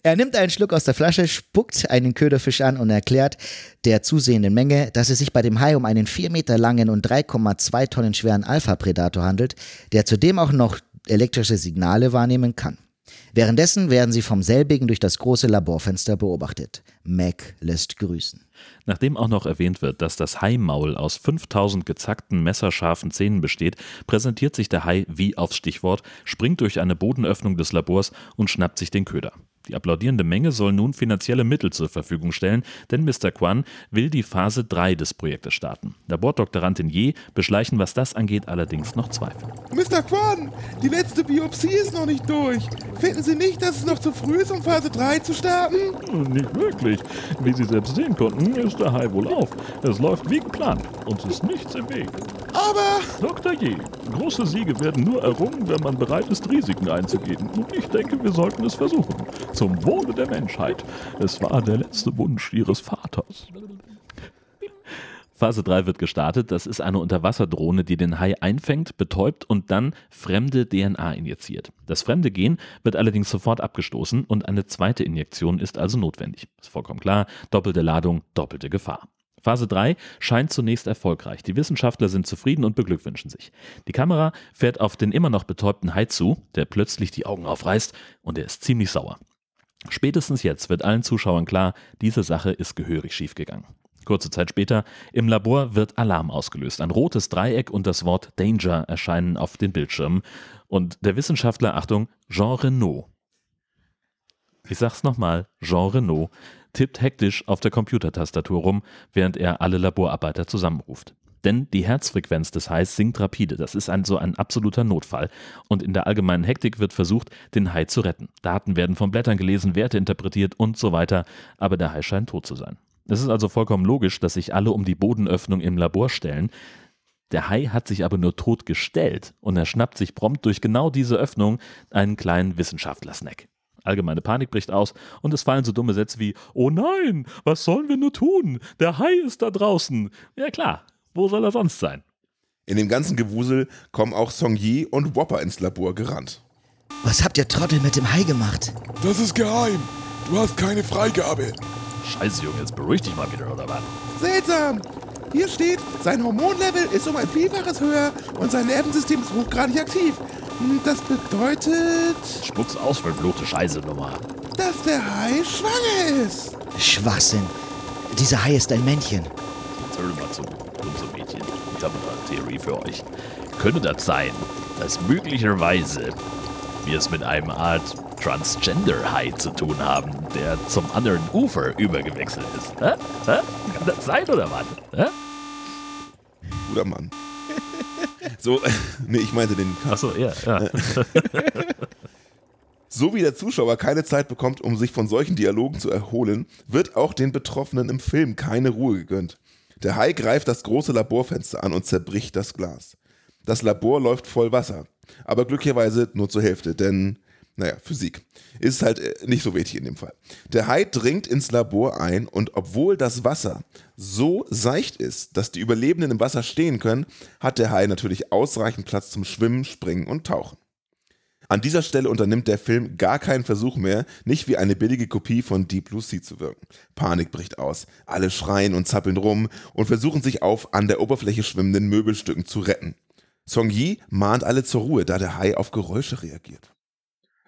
Er nimmt einen Schluck aus der Flasche, spuckt einen Köderfisch an und erklärt der zusehenden Menge, dass es sich bei dem Hai um einen 4 Meter langen und 3,2 Tonnen schweren Alpha-Predator handelt, der zudem auch noch elektrische Signale wahrnehmen kann. Währenddessen werden sie vom selbigen durch das große Laborfenster beobachtet. Mac lässt grüßen. Nachdem auch noch erwähnt wird, dass das Haimaul aus 5000 gezackten, messerscharfen Zähnen besteht, präsentiert sich der Hai wie aufs Stichwort, springt durch eine Bodenöffnung des Labors und schnappt sich den Köder. Die applaudierende Menge soll nun finanzielle Mittel zur Verfügung stellen, denn Mr. Kwan will die Phase 3 des Projektes starten. Labordoktorandin Ye beschleichen, was das angeht, allerdings noch Zweifel. Mr. Quan, die letzte Biopsie ist noch nicht durch. Finden Sie nicht, dass es noch zu früh ist, um Phase 3 zu starten? Nicht wirklich. Wie Sie selbst sehen konnten, ist der Hai wohl auf. Es läuft wie geplant. Uns ist nichts im Weg. Aber Dr. J, große Siege werden nur errungen, wenn man bereit ist, Risiken einzugehen. Und ich denke, wir sollten es versuchen. Zum Wohle der Menschheit. Es war der letzte Wunsch Ihres Vaters. Phase 3 wird gestartet. Das ist eine Unterwasserdrohne, die den Hai einfängt, betäubt und dann fremde DNA injiziert. Das fremde Gen wird allerdings sofort abgestoßen und eine zweite Injektion ist also notwendig. Ist vollkommen klar, doppelte Ladung, doppelte Gefahr. Phase 3 scheint zunächst erfolgreich. Die Wissenschaftler sind zufrieden und beglückwünschen sich. Die Kamera fährt auf den immer noch betäubten Hai zu, der plötzlich die Augen aufreißt und er ist ziemlich sauer. Spätestens jetzt wird allen Zuschauern klar, diese Sache ist gehörig schiefgegangen. Kurze Zeit später, im Labor wird Alarm ausgelöst. Ein rotes Dreieck und das Wort Danger erscheinen auf den Bildschirmen. Und der Wissenschaftler, Achtung, Jean Renault. Ich sag's nochmal, Jean Renault tippt hektisch auf der Computertastatur rum, während er alle Laborarbeiter zusammenruft. Denn die Herzfrequenz des Hais sinkt rapide. Das ist ein, so ein absoluter Notfall. Und in der allgemeinen Hektik wird versucht, den Hai zu retten. Daten werden von Blättern gelesen, Werte interpretiert und so weiter. Aber der Hai scheint tot zu sein. Es ist also vollkommen logisch, dass sich alle um die Bodenöffnung im Labor stellen. Der Hai hat sich aber nur tot gestellt und er schnappt sich prompt durch genau diese Öffnung einen kleinen Wissenschaftler-Snack. Allgemeine Panik bricht aus und es fallen so dumme Sätze wie: Oh nein, was sollen wir nur tun? Der Hai ist da draußen. Ja klar, wo soll er sonst sein? in dem ganzen Gewusel kommen auch Song Yi und Whopper ins Labor gerannt. Was habt ihr Trottel mit dem Hai gemacht? Das ist geheim. Du hast keine Freigabe. Scheiße, Junge, jetzt beruhig dich mal wieder, oder was? Seltsam. Hier steht, sein Hormonlevel ist um ein Vielfaches höher und sein Nervensystem ist hochgradig aktiv. Hm, Das bedeutet, Spuck's aus, verfluchte Scheiße-Nummer. dass der Hai schwanger ist. Schwachsinn. Dieser Hai ist ein Männchen. Jetzt hör mal zu, dumme Mädchen. Ich habe eine Theorie für euch. Könnte das sein, dass möglicherweise wir es mit einem Art Transgender-Hai zu tun haben, der zum anderen Ufer übergewechselt ist? Hä? Hä? Kann das sein oder was? Hä? Guter Mann. So, nee, ich meinte den. Achso, ja, ja. So wie der Zuschauer keine Zeit bekommt, um sich von solchen Dialogen zu erholen, wird auch den Betroffenen im Film keine Ruhe gegönnt. Der Hai greift das große Laborfenster an und zerbricht das Glas. Das Labor läuft voll Wasser, aber glücklicherweise nur zur Hälfte, denn, naja, Physik ist halt äh, nicht so wichtig in dem Fall. Der Hai dringt ins Labor ein und obwohl das Wasser so seicht ist, dass die Überlebenden im Wasser stehen können, hat der Hai natürlich ausreichend Platz zum Schwimmen, Springen und Tauchen. An dieser Stelle unternimmt der Film gar keinen Versuch mehr, nicht wie eine billige Kopie von Deep Blue Sea zu wirken. Panik bricht aus. Alle schreien und zappeln rum und versuchen sich auf an der Oberfläche schwimmenden Möbelstücken zu retten. Song Yi mahnt alle zur Ruhe, da der Hai auf Geräusche reagiert.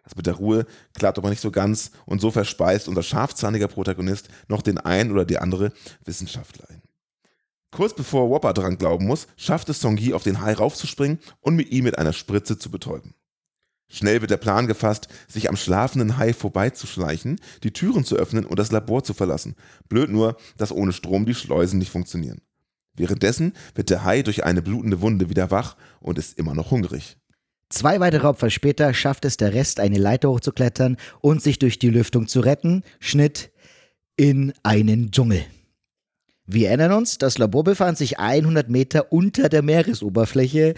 Das mit der Ruhe klappt aber nicht so ganz und so verspeist unser scharfzahniger Protagonist noch den einen oder die andere Wissenschaftler ein. Kurz bevor Whopper dran glauben muss, schafft es Song Yi auf den Hai raufzuspringen und mit ihm mit einer Spritze zu betäuben. Schnell wird der Plan gefasst, sich am schlafenden Hai vorbeizuschleichen, die Türen zu öffnen und das Labor zu verlassen. Blöd nur, dass ohne Strom die Schleusen nicht funktionieren. Währenddessen wird der Hai durch eine blutende Wunde wieder wach und ist immer noch hungrig. Zwei weitere Opfer später schafft es der Rest, eine Leiter hochzuklettern und sich durch die Lüftung zu retten. Schnitt in einen Dschungel. Wir erinnern uns, das Labor befand sich 100 Meter unter der Meeresoberfläche.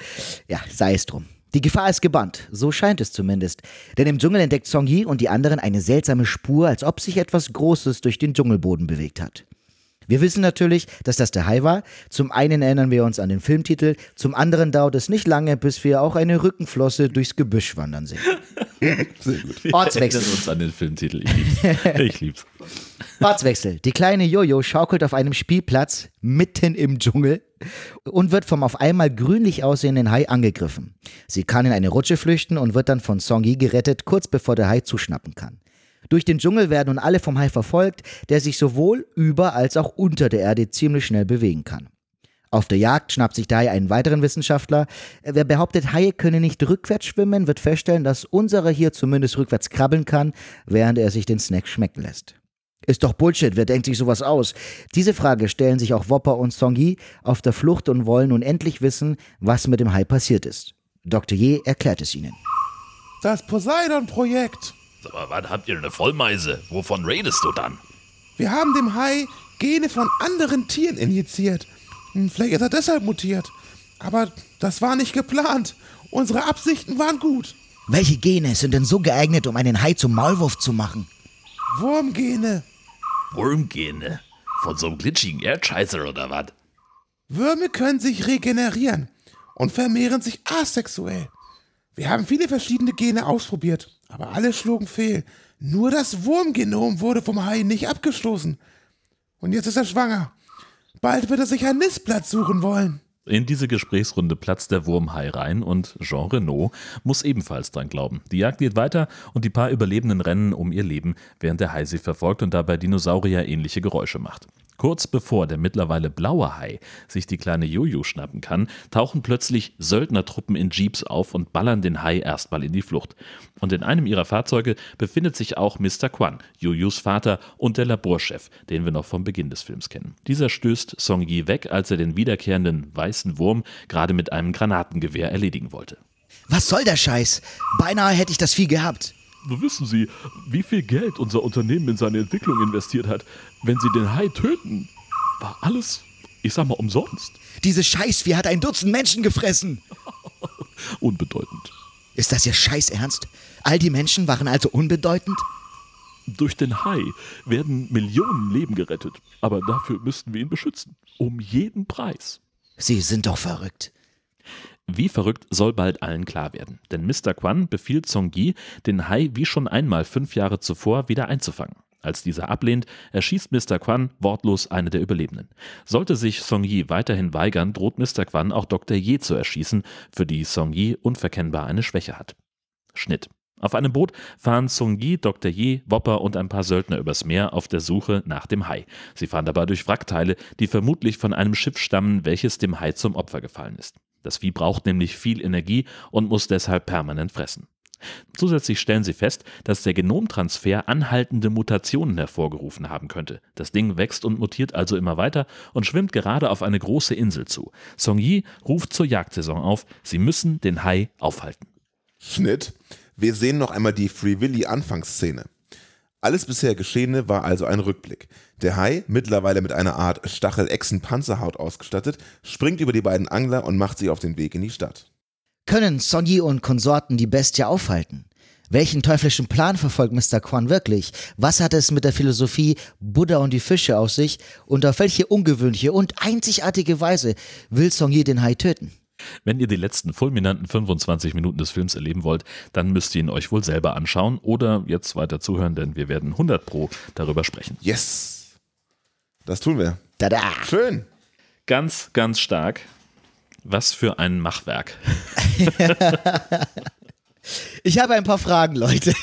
Ja, sei es drum. Die Gefahr ist gebannt, so scheint es zumindest. Denn im Dschungel entdeckt Song Yi und die anderen eine seltsame Spur, als ob sich etwas Großes durch den Dschungelboden bewegt hat. Wir wissen natürlich, dass das der Hai war. Zum einen erinnern wir uns an den Filmtitel, zum anderen dauert es nicht lange, bis wir auch eine Rückenflosse durchs Gebüsch wandern sehen. Sehr gut. Wir Ortswechsel. erinnern uns an den Filmtitel. Ich lieb's. Ich lieb's. Ortswechsel. Die kleine Jojo schaukelt auf einem Spielplatz mitten im Dschungel und wird vom auf einmal grünlich aussehenden Hai angegriffen. Sie kann in eine Rutsche flüchten und wird dann von Songi gerettet, kurz bevor der Hai zuschnappen kann. Durch den Dschungel werden nun alle vom Hai verfolgt, der sich sowohl über als auch unter der Erde ziemlich schnell bewegen kann. Auf der Jagd schnappt sich Hai einen weiteren Wissenschaftler. Wer behauptet, Haie könne nicht rückwärts schwimmen, wird feststellen, dass unserer hier zumindest rückwärts krabbeln kann, während er sich den Snack schmecken lässt. Ist doch Bullshit, wer denkt sich sowas aus? Diese Frage stellen sich auch Wopper und Songi auf der Flucht und wollen nun endlich wissen, was mit dem Hai passiert ist. Dr. Ye erklärt es ihnen. Das Poseidon-Projekt. Sag mal, was habt ihr eine Vollmeise? Wovon redest du dann? Wir haben dem Hai Gene von anderen Tieren injiziert. Hm, Vielleicht ist er deshalb mutiert. Aber das war nicht geplant. Unsere Absichten waren gut. Welche Gene sind denn so geeignet, um einen Hai zum Maulwurf zu machen? Wurmgene. Wurmgene. Von so einem glitschigen Erdscheißer oder was? Würmer können sich regenerieren und vermehren sich asexuell. Wir haben viele verschiedene Gene ausprobiert, aber alle schlugen fehl. Nur das Wurmgenom wurde vom Hai nicht abgestoßen. Und jetzt ist er schwanger. Bald wird er sich einen Nistplatz suchen wollen. In diese Gesprächsrunde platzt der Wurmhai rein und Jean Renault muss ebenfalls dran glauben. Die Jagd geht weiter und die paar Überlebenden rennen um ihr Leben, während der Hai sie verfolgt und dabei Dinosaurier ähnliche Geräusche macht. Kurz bevor der mittlerweile blaue Hai sich die kleine Jojo schnappen kann, tauchen plötzlich Söldnertruppen in Jeeps auf und ballern den Hai erstmal in die Flucht. Und in einem ihrer Fahrzeuge befindet sich auch Mr. Quan, Jojos Vater und der Laborchef, den wir noch vom Beginn des Films kennen. Dieser stößt Song Yi weg, als er den wiederkehrenden weißen Wurm gerade mit einem Granatengewehr erledigen wollte. Was soll der Scheiß? Beinahe hätte ich das Vieh gehabt. Wissen Sie, wie viel Geld unser Unternehmen in seine Entwicklung investiert hat? Wenn Sie den Hai töten, war alles, ich sag mal, umsonst. Dieses Scheißvieh hat ein Dutzend Menschen gefressen. Unbedeutend. Ist das Ihr Scheiß Ernst? All die Menschen waren also unbedeutend? Durch den Hai werden Millionen Leben gerettet, aber dafür müssten wir ihn beschützen. Um jeden Preis. Sie sind doch verrückt. Wie verrückt soll bald allen klar werden, denn Mr. Quan befiehlt Song Yi, den Hai wie schon einmal fünf Jahre zuvor wieder einzufangen. Als dieser ablehnt, erschießt Mr. Quan wortlos eine der Überlebenden. Sollte sich Song Yi weiterhin weigern, droht Mr. Quan auch Dr. Ye zu erschießen, für die Song Yi unverkennbar eine Schwäche hat. Schnitt. Auf einem Boot fahren Sung Yi, Dr. Ye, Wopper und ein paar Söldner übers Meer auf der Suche nach dem Hai. Sie fahren dabei durch Wrackteile, die vermutlich von einem Schiff stammen, welches dem Hai zum Opfer gefallen ist. Das Vieh braucht nämlich viel Energie und muss deshalb permanent fressen. Zusätzlich stellen sie fest, dass der Genomtransfer anhaltende Mutationen hervorgerufen haben könnte. Das Ding wächst und mutiert also immer weiter und schwimmt gerade auf eine große Insel zu. Song Yi ruft zur Jagdsaison auf, sie müssen den Hai aufhalten. Schnitt. Wir sehen noch einmal die Free Willy Anfangsszene. Alles bisher Geschehene war also ein Rückblick. Der Hai, mittlerweile mit einer Art Stachel-Echsen-Panzerhaut ausgestattet, springt über die beiden Angler und macht sich auf den Weg in die Stadt. Können Sonyi und Konsorten die Bestie aufhalten? Welchen teuflischen Plan verfolgt Mr. Quan wirklich? Was hat es mit der Philosophie Buddha und die Fische auf sich? Und auf welche ungewöhnliche und einzigartige Weise will Sonyi den Hai töten? Wenn ihr die letzten fulminanten 25 Minuten des Films erleben wollt, dann müsst ihr ihn euch wohl selber anschauen oder jetzt weiter zuhören, denn wir werden 100 Pro darüber sprechen. Yes! Das tun wir. Tada! Schön. Ganz, ganz stark. Was für ein Machwerk. Ich habe ein paar Fragen, Leute.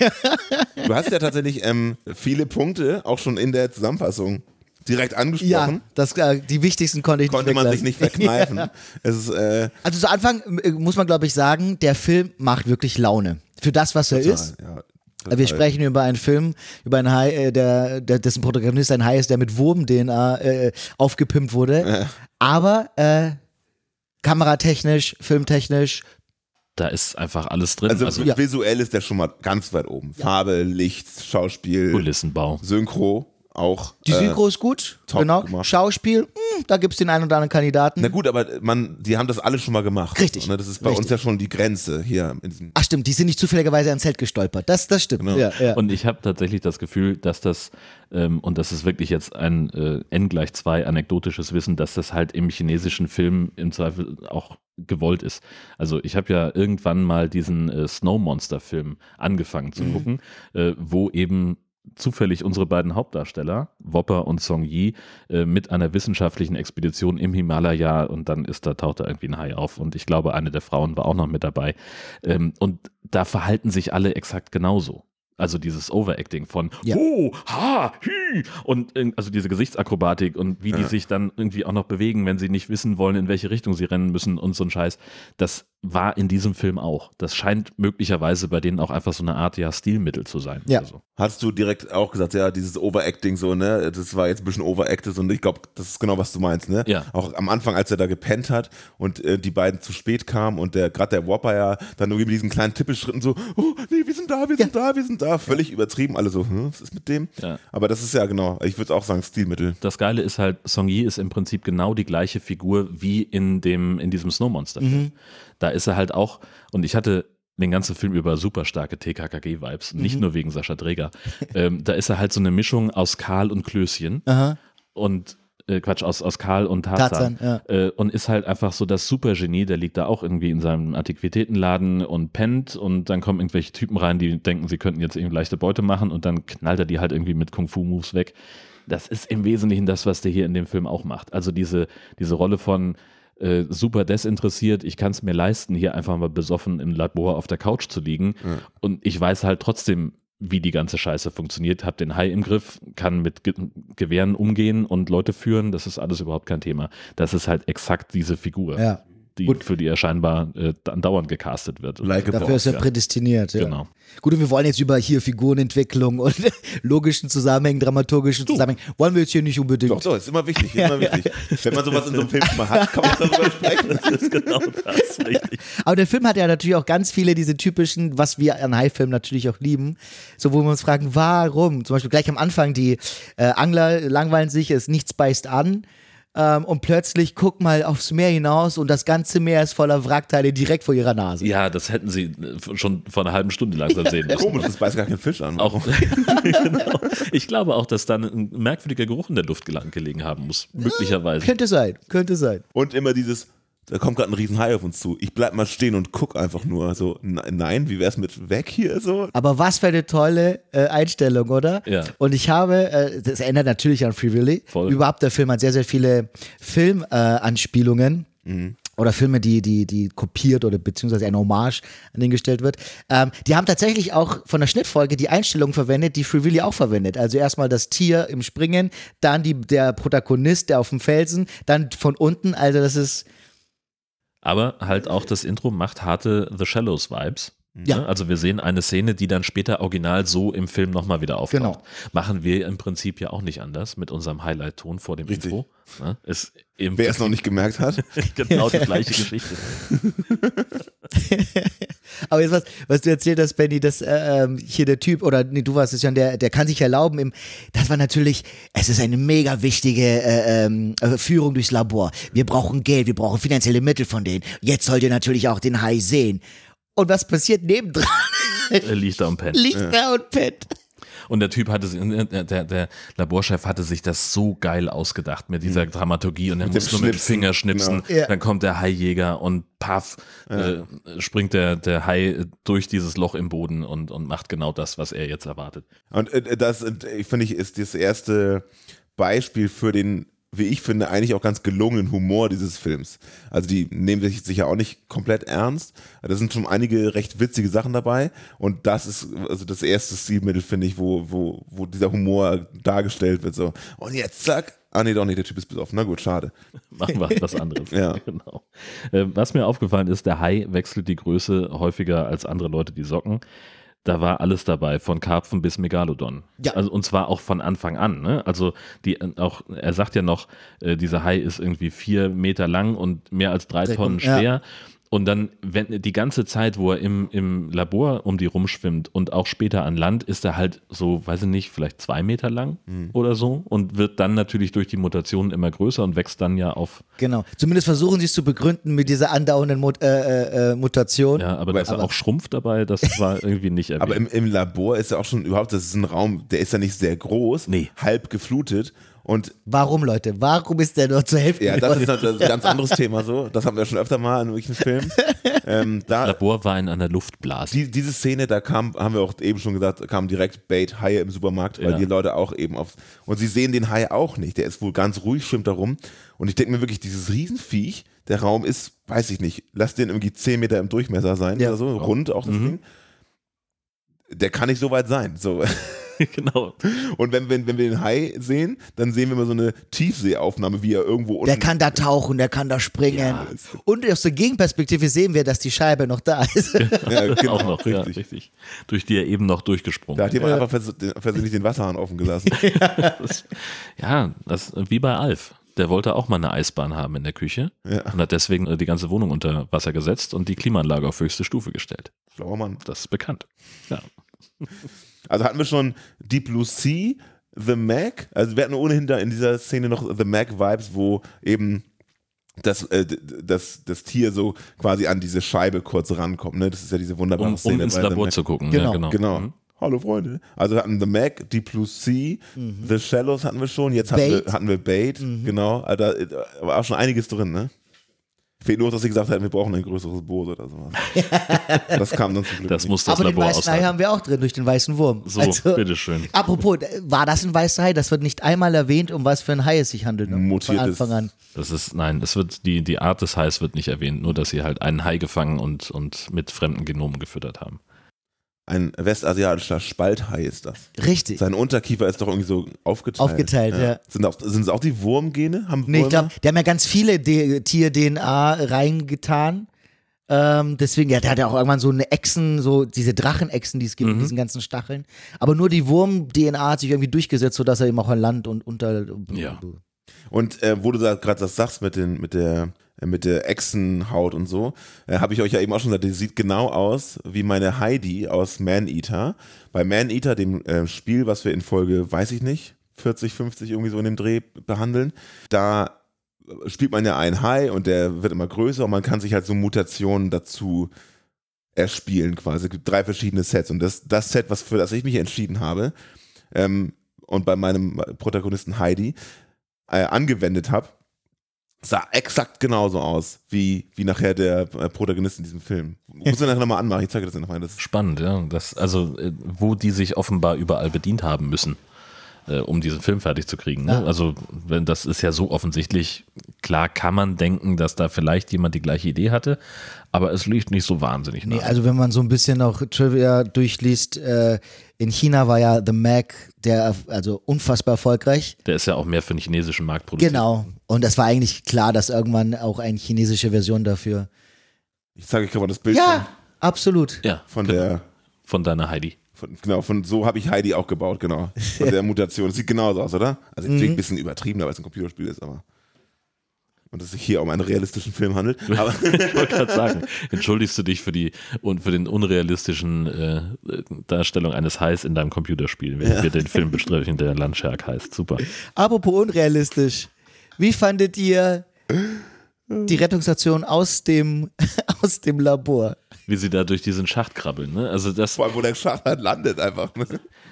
Du hast ja tatsächlich ähm, viele Punkte auch schon in der Zusammenfassung direkt Ja, angesprochen. das, äh, die wichtigsten konnte ich Konnte nicht man sich nicht verkneifen. Es ist, äh, Also zu Anfang äh, muss man, glaube ich, sagen, der Film macht wirklich Laune. Für das, was er ist. ja, Wir sprechen über einen Film, über einen Hai, äh, der, der, dessen Protagonist ein Hai ist, der mit Wurm-DNA äh, aufgepimpt wurde. Aber äh, kameratechnisch, filmtechnisch, Da ist einfach alles drin. Also, Also, ja. visuell ist der schon mal ganz weit oben. Farbe, Licht, Schauspiel, Kulissenbau. Synchro, auch. Die äh, Synchro ist gut, top genau. gemacht. Schauspiel, hm, da gibt es den einen oder anderen Kandidaten. Na gut, aber man, die haben das alle schon mal gemacht. Richtig, Ne, Das ist bei richtig. uns ja schon die Grenze hier. In diesem Ach stimmt, die sind nicht zufälligerweise ans Zelt gestolpert. Das, das stimmt. Genau. Ja, ja. Und ich habe tatsächlich das Gefühl, dass das, ähm, und das ist wirklich jetzt ein äh, N gleich 2 anekdotisches Wissen, dass das halt im chinesischen Film im Zweifel auch gewollt ist. Also ich habe ja irgendwann mal diesen äh, Snow Monster Film angefangen zu gucken, äh, wo eben zufällig unsere beiden Hauptdarsteller, Wopper und Song Yi, äh, mit einer wissenschaftlichen Expedition im Himalaya und dann ist da, taucht da irgendwie ein Hai auf und ich glaube, eine der Frauen war auch noch mit dabei. Ähm, und da verhalten sich alle exakt genauso. Also dieses Overacting von Ja. oh, ha, hü und also diese Gesichtsakrobatik und wie die sich dann irgendwie auch noch bewegen, wenn sie nicht wissen wollen, in welche Richtung sie rennen müssen und so ein Scheiß. Das war in diesem Film auch. Das scheint möglicherweise bei denen auch einfach so eine Art ja Stilmittel zu sein. Ja. so. Hast du direkt auch gesagt, ja, dieses Overacting so, ne, das war jetzt ein bisschen overacted und ich glaube, das ist genau, was du meinst, ne? Ja. Auch am Anfang, als er da gepennt hat und äh, die beiden zu spät kamen und der gerade der Whopper ja dann irgendwie mit diesen kleinen Tippelschritten so, oh, nee, wir sind da, wir sind da, wir sind da, völlig übertrieben, alle so, hm, was ist mit dem? Ja. Aber das ist ja genau, ich würde auch sagen, Stilmittel. Das Geile ist halt, Song Yi ist im Prinzip genau die gleiche Figur wie in dem, in diesem Snowmonster-Film. Da ist er halt auch, und ich hatte den ganzen Film über super starke TKKG-Vibes, nicht nur wegen Sascha Dräger. ähm, da ist er halt so eine Mischung aus Karl und Klößchen Aha. und äh, Quatsch, aus, aus Karl und Tarzan. Tarzan, äh, und ist halt einfach so das Supergenie, der liegt da auch irgendwie in seinem Antiquitätenladen und pennt und dann kommen irgendwelche Typen rein, die denken, sie könnten jetzt irgendwie leichte Beute machen und dann knallt er die halt irgendwie mit Kung-Fu-Moves weg. Das ist im Wesentlichen das, was der hier in dem Film auch macht. Also diese, diese Rolle von äh, super desinteressiert, ich kann es mir leisten, hier einfach mal besoffen im Labor auf der Couch zu liegen. Und ich weiß halt trotzdem, wie die ganze Scheiße funktioniert, hab den Hai im Griff, kann mit Ge Gewehren umgehen und Leute führen, das ist alles überhaupt kein Thema. Das ist halt exakt diese Figur, Ja. Die, Gut. für die er scheinbar äh, andauernd gecastet wird. Like Dafür ist er ja. prädestiniert. Ja. Genau. Gut, und wir wollen jetzt über hier Figurenentwicklung und logischen Zusammenhängen, dramaturgischen Zusammenhängen, wollen wir jetzt hier nicht unbedingt. Doch, doch, ist immer wichtig, immer wichtig. Wenn man sowas in so einem Film mal hat, kann man darüber sprechen. Das ist genau das, richtig. Aber der Film hat ja natürlich auch ganz viele diese typischen, was wir an Haifilmen natürlich auch lieben, so wo wir uns fragen, warum? Zum Beispiel gleich am Anfang, die äh, Angler langweilen sich, es nichts beißt an. Ähm, und plötzlich guck mal aufs Meer hinaus und das ganze Meer ist voller Wrackteile direkt vor ihrer Nase. Ja, das hätten sie äh, schon vor einer halben Stunde langsam sehen müssen. Komisch, das beißt gar keinen Fisch an. Auch, genau. Ich glaube auch, dass dann ein merkwürdiger Geruch in der Luft gelegen haben muss. Möglicherweise. Könnte sein, könnte sein. Und immer dieses, da kommt gerade ein Riesenhai auf uns zu. Ich bleib mal stehen und guck einfach nur. So, n- nein, wie wär's mit weg hier? So, Aber was für eine tolle äh, Einstellung, oder? Ja. Und ich habe, äh, das erinnert natürlich an Free Willy. Voll. Überhaupt der Film hat sehr, sehr viele Filmanspielungen. Äh, Anspielungen. Oder Filme, die, die, die kopiert oder beziehungsweise eine Hommage an den gestellt wird. Ähm, die haben tatsächlich auch von der Schnittfolge die Einstellung verwendet, die Free Willy auch verwendet. Also erstmal das Tier im Springen, dann die, der Protagonist, der auf dem Felsen, dann von unten. Also das ist, Aber halt auch das Intro macht harte The Shallows Vibes. Ja. Ne? Also wir sehen eine Szene, die dann später original so im Film nochmal wieder auftaucht. Genau. Machen wir im Prinzip ja auch nicht anders mit unserem Highlight-Ton vor dem Richtig. Intro. Ne? Ist wer es noch nicht gemerkt hat. genau die gleiche Geschichte. Aber jetzt was, was du erzählt hast, Benny, dass äh, ähm, hier der Typ, oder nee, du warst es schon, der, der kann sich erlauben, im, das war natürlich, es ist eine mega wichtige äh, ähm, äh, Führung durchs Labor. Wir brauchen Geld, wir brauchen finanzielle Mittel von denen. Jetzt sollt ihr natürlich auch den Hai sehen. Und was passiert nebendran? Er liegt da und pennt. Liegt da und pennt. Und der Typ hatte, der, der, der Laborchef hatte sich das so geil ausgedacht mit dieser Dramaturgie und er muss nur mit dem Finger schnipsen. genau. Ja. Dann kommt der Haijäger und paff, äh, springt der, der Hai durch dieses Loch im Boden und, und macht genau das, was er jetzt erwartet. Und äh, das, äh, finde ich, ist das erste Beispiel für den, wie ich finde, eigentlich auch ganz gelungenen Humor dieses Films. Also die nehmen sich sicher auch nicht komplett ernst. Da sind schon einige recht witzige Sachen dabei. Und das ist also das erste Stilmittel, finde ich, wo, wo, wo dieser Humor dargestellt wird. So, und jetzt zack. Ah nee, doch nicht, der Typ ist besoffen. Na gut, schade. Machen wir was anderes. Ja. genau. Äh, was mir aufgefallen ist, der Hai wechselt die Größe häufiger als andere Leute die Socken. Da war alles dabei, von Karpfen bis Megalodon. Ja. Also, und zwar auch von Anfang an. Ne? Also die, auch, er sagt ja noch, äh, dieser Hai ist irgendwie vier Meter lang und mehr als drei Drei Tonnen Tonnen, ja. Und dann, wenn die ganze Zeit, wo er im, im Labor um die rumschwimmt und auch später an Land, ist er halt so, weiß ich nicht, vielleicht zwei Meter lang Mhm. oder so und wird dann natürlich durch die Mutationen immer größer und wächst dann ja auf, Genau. Zumindest versuchen sie es zu begründen mit dieser andauernden Mut äh, äh, äh, Mutation. ja, aber Aber- dass er aber- auch schrumpft dabei, das war irgendwie nicht erwähnt. Aber im, im Labor ist ja auch schon überhaupt, das ist ein Raum, der ist ja nicht sehr groß, Nee. halb geflutet. Und Warum, Leute? Warum ist der nur zur Hälfte? ja, das ist, das ein ganz anderes Thema so. Das haben wir schon öfter mal in irgendwelchen Filmen. Ähm, da, Labor war in einer Luftblase. die, diese Szene, da kam, haben wir auch eben schon gesagt, kam direkt Bait Haie im Supermarkt, weil Ja. die Leute auch eben auf. Und sie sehen den Hai auch nicht. Der ist wohl ganz ruhig, schwimmt da rum. Und ich denke mir wirklich, dieses Riesenviech, der Raum ist, weiß ich nicht, lass den irgendwie 10 Meter im Durchmesser sein Ja. oder so, rund auch das Ding. Der kann nicht so weit sein. So. genau. Und wenn, wenn, wenn wir den Hai sehen, dann sehen wir immer so eine Tiefseeaufnahme, wie er irgendwo unten. Der kann da tauchen, der kann da springen. Und aus der Gegenperspektive sehen wir, dass die Scheibe noch da ist. ja, genau, auch noch, ja, richtig. richtig. Durch die er eben noch durchgesprungen Da hat ist. jemand einfach vers den- versehentlich den Wasserhahn offen gelassen. Das, ja, das wie bei Alf. Der wollte auch mal eine Eisbahn haben in der Küche Ja. und hat deswegen äh, die ganze Wohnung unter Wasser gesetzt und die Klimaanlage auf höchste Stufe gestellt. Schlauer Mann. Das ist bekannt. Ja. Also hatten wir schon Deep Blue Sea, The Mac. Also wir hatten ohnehin da in dieser Szene noch The Mac Vibes, wo eben das, äh, das, das Tier so quasi an diese Scheibe kurz rankommt. Ne? Das ist ja diese wunderbare Um, Szene. um ins Labor zu gucken. Genau, ja, genau. Genau. Mhm. Hallo Freunde. Also wir hatten The Mac, Deep Blue Sea, The Shallows hatten wir schon, jetzt hatten Bait. wir, hatten wir Bait, genau. Also da da war auch schon einiges drin, ne? Fehlt nur, dass sie gesagt hätten, wir brauchen ein größeres Boot oder sowas. das kam dann zum Glück Das nicht. muss das Aber den Labor weißen Hai aushalten. haben wir auch drin durch den weißen Wurm. So, Also, bitteschön. Apropos, war das ein weißer Hai? Das wird nicht einmal erwähnt, um was für ein Hai es sich handelt. Ne? Von Anfang an. Das ist, nein, es wird, die, die Art des Hais wird nicht erwähnt, nur dass sie halt einen Hai gefangen und, und mit fremden Genomen gefüttert haben. Ein westasiatischer Spalthai ist das. Richtig. Sein Unterkiefer ist doch irgendwie so aufgeteilt. Aufgeteilt, ja. Sind, auch, sind es auch die Wurmgene? Haben Nee, ich glaube, der haben ja ganz viele Tier-DNA reingetan. Ähm, deswegen, ja, der hat ja auch irgendwann so eine Echsen, so diese Drachenechsen, die es gibt, mit diesen ganzen Stacheln. Aber nur die Wurm-DNA hat sich irgendwie durchgesetzt, sodass er eben auch an Land und unter. Ja. Und äh, wo du da gerade das sagst mit, den, mit der mit der Echsenhaut und so, äh, habe ich euch ja eben auch schon gesagt, die sieht genau aus wie meine Heidi aus Man-Eater. Bei Man-Eater, dem äh, Spiel, was wir in Folge, weiß ich nicht, 40, 50 irgendwie so in dem Dreh behandeln, da äh, spielt man ja einen Hai und der wird immer größer und man kann sich halt so Mutationen dazu erspielen quasi. Es gibt drei verschiedene Sets und das, das Set, was für das ich mich entschieden habe ähm, und bei meinem Protagonisten Heidi äh, angewendet habe, sah exakt genauso aus wie, wie nachher der äh, Protagonist in diesem Film. Muss ich nachher nochmal anmachen, ich zeige das dir nochmal. Das Spannend, ja. Das, also, äh, wo die sich offenbar überall bedient haben müssen, äh, um diesen Film fertig zu kriegen. Ne? Ja. Also, wenn das ist ja so offensichtlich, klar kann man denken, dass da vielleicht jemand die gleiche Idee hatte, aber es liegt nicht so wahnsinnig Nee, nah. also wenn man so ein bisschen noch Trivia durchliest, äh, in China war ja The Mac der also unfassbar erfolgreich. Der ist ja auch mehr für den chinesischen Markt produziert. Genau. Und das war eigentlich klar, dass irgendwann auch eine chinesische Version dafür. ich zeige euch gerade mal das Bild Ja, absolut. Ja, von, von genau. der, von deiner Heidi. von, genau, von so habe ich Heidi auch gebaut, genau. Von der Mutation. Das sieht genauso aus, oder? Also natürlich ein bisschen übertrieben, weil es ein Computerspiel ist, aber. Und es sich hier um einen realistischen Film handelt. Aber Ich wollte gerade sagen, entschuldigst du dich für die und für den unrealistischen äh, Darstellung eines Hais in deinem Computerspiel, wenn wir den Film besprechen, der Landshark heißt. Super. Apropos unrealistisch. Wie fandet ihr die Rettungsaktion aus dem, aus dem Labor? Wie sie da durch diesen Schacht krabbeln. Ne? Also das vor allem, wo der Schacht halt landet einfach. Ne?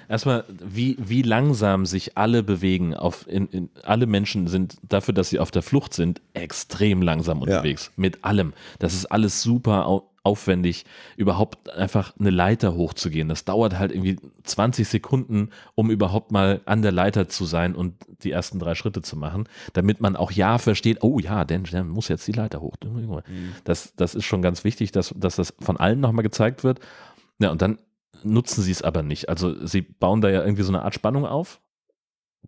Erstmal, wie, wie langsam sich alle bewegen. Auf, in, in, alle Menschen sind dafür, dass sie auf der Flucht sind, extrem langsam unterwegs. Mit allem. Das ist alles super au aufwendig, überhaupt einfach eine Leiter hochzugehen. Das dauert halt irgendwie 20 Sekunden, um überhaupt mal an der Leiter zu sein und die ersten drei Schritte zu machen, damit man auch ja versteht, oh ja, denn der muss jetzt die Leiter hoch. Das, das ist schon ganz wichtig, dass, dass das von allen nochmal gezeigt wird. Ja, und dann nutzen sie es aber nicht. Also sie bauen da ja irgendwie so eine Art Spannung auf,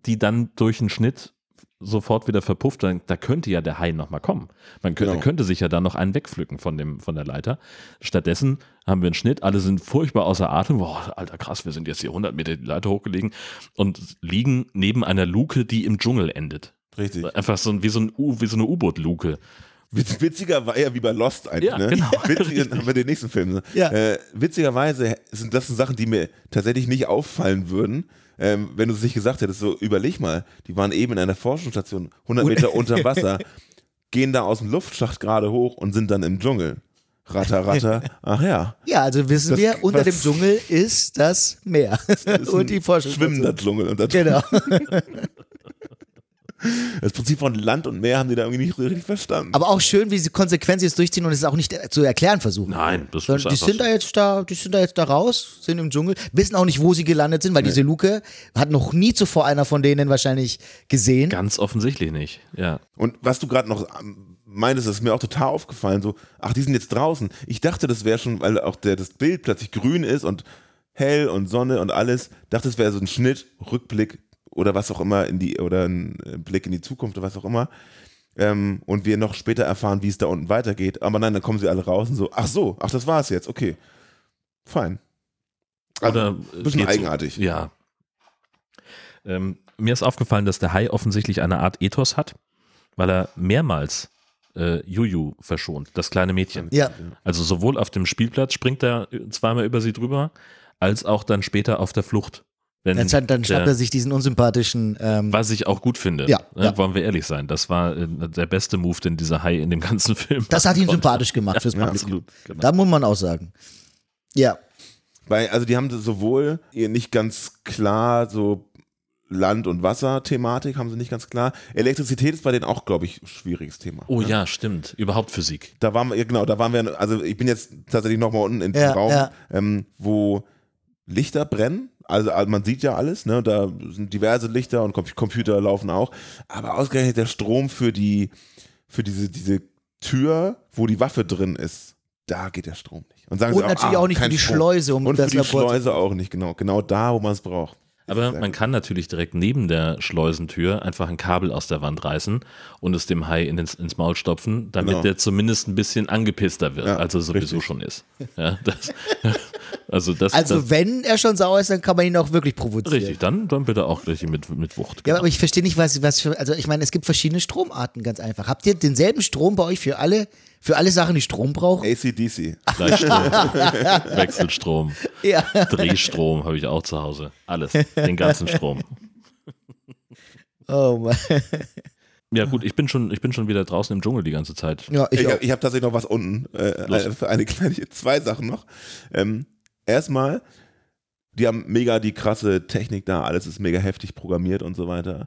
die dann durch einen Schnitt sofort wieder verpufft. Dann, da könnte ja der Hai nochmal kommen. Man könnte, Genau. könnte sich ja da noch einen wegpflücken von, dem, von der Leiter. Stattdessen haben wir einen Schnitt, alle sind furchtbar außer Atem. Boah, alter krass, wir sind jetzt hier 100 Meter die Leiter hochgelegen und liegen neben einer Luke, die im Dschungel endet. Richtig. Einfach so wie so, ein U, wie so eine U-Boot-Luke. Witz, witziger war ja wie bei Lost eigentlich, Ja, ne? genau. Witziger, haben wir den nächsten Film. Ne? Ja. Äh, witzigerweise sind das Sachen, die mir tatsächlich nicht auffallen würden, ähm, wenn du es nicht gesagt hättest. So, überleg mal, die waren eben in einer Forschungsstation 100 Meter unter Wasser, gehen da aus dem Luftschacht gerade hoch und sind dann im Dschungel. Ratter, ratter. Ach ja. Ja, also wissen Das- wir, unter was- dem Dschungel ist das Meer. Ist Und die Forschung. Schwimmender Dschungel. Und das, Genau. Das Prinzip von Land und Meer haben die da irgendwie nicht richtig verstanden. Aber auch schön, wie sie konsequent jetzt durchziehen und es auch nicht zu erklären versuchen. Nein, das ist Sondern die einfach sind so. da jetzt da, die sind da jetzt da raus, sind im Dschungel, wissen auch nicht, wo sie gelandet sind, weil diese Luke hat noch nie zuvor einer von denen wahrscheinlich gesehen. Ganz offensichtlich nicht. Ja. Und was du gerade noch ähm, meintest, das ist mir auch total aufgefallen, so, ach, die sind jetzt draußen. Ich dachte, das wäre schon, weil auch der, das Bild plötzlich grün ist und hell und Sonne und alles, dachte, es wäre so ein Schnitt, Rückblick oder was auch immer in die, oder ein äh, Blick in die Zukunft oder was auch immer. Ähm, und wir noch später erfahren, wie es da unten weitergeht. Aber nein, dann kommen sie alle raus und so, ach so, ach, das war's jetzt, okay. Fein. Also, Oder ein bisschen eigenartig. Ja. Ähm, mir ist aufgefallen, dass der Hai offensichtlich eine Art Ethos hat, weil er mehrmals äh, Juju verschont, das kleine Mädchen. Ja. Also sowohl auf dem Spielplatz springt er zweimal über sie drüber, als auch dann später auf der Flucht. Wenn Dann, dann, dann schnappt der- er sich diesen unsympathischen. Ähm, was ich auch gut finde. Ja, Ne, ja. Wollen wir ehrlich sein. Das war äh, der beste Move, den dieser Hai in dem ganzen Film das hat ihn konnte. sympathisch gemacht fürs Ja, Publikum. absolut. Genau. Da muss man auch sagen. Ja. Weil, also die haben sowohl ihr nicht ganz klar so Land- und Wasser-Thematik, haben sie nicht ganz klar. Elektrizität ist bei denen auch, glaube ich, ein schwieriges Thema. Oh ja, stimmt. Überhaupt Physik. Da waren wir, ja, genau, da waren wir, also ich bin jetzt tatsächlich nochmal unten in dem Ja, Raum, ja. ähm, wo Lichter brennen. Also also man sieht ja alles, ne? Da sind diverse Lichter und Com Computer laufen auch. Aber ausgerechnet der Strom für die, für diese, diese Tür, wo die Waffe drin ist, da geht der Strom nicht. Und, sagen Und sie natürlich ah, auch nicht für die Strom. Schleuse, um Und für das die Labor Schleuse auch nicht, genau. Genau da, wo man es braucht. Aber man kann natürlich direkt neben der Schleusentür einfach ein Kabel aus der Wand reißen und es dem Hai in ins, ins Maul stopfen, damit Genau. der zumindest ein bisschen angepisster wird, Ja, als er sowieso richtig. schon ist. Ja, das, also das, Also, das wenn er schon sauer ist, dann kann man ihn auch wirklich provozieren. richtig, dann, dann bitte auch richtig mit, mit Wucht. Ja, aber ich verstehe nicht, was, was für, also ich meine, es gibt verschiedene Stromarten, ganz einfach. Habt ihr denselben Strom bei euch für alle, für alle Sachen, die Strom brauchen? ACDC. Gleichstrom, Wechselstrom, Ja. Drehstrom habe ich auch zu Hause. Alles, den ganzen Strom. Oh Mann. Ja gut, ich bin schon, ich bin schon wieder draußen im Dschungel die ganze Zeit. Ja, ich Ich, habe hab tatsächlich noch was unten. Äh, äh, für eine kleine, zwei Sachen noch. Ähm, erstmal, die haben mega die krasse Technik da, alles ist mega heftig programmiert und so weiter.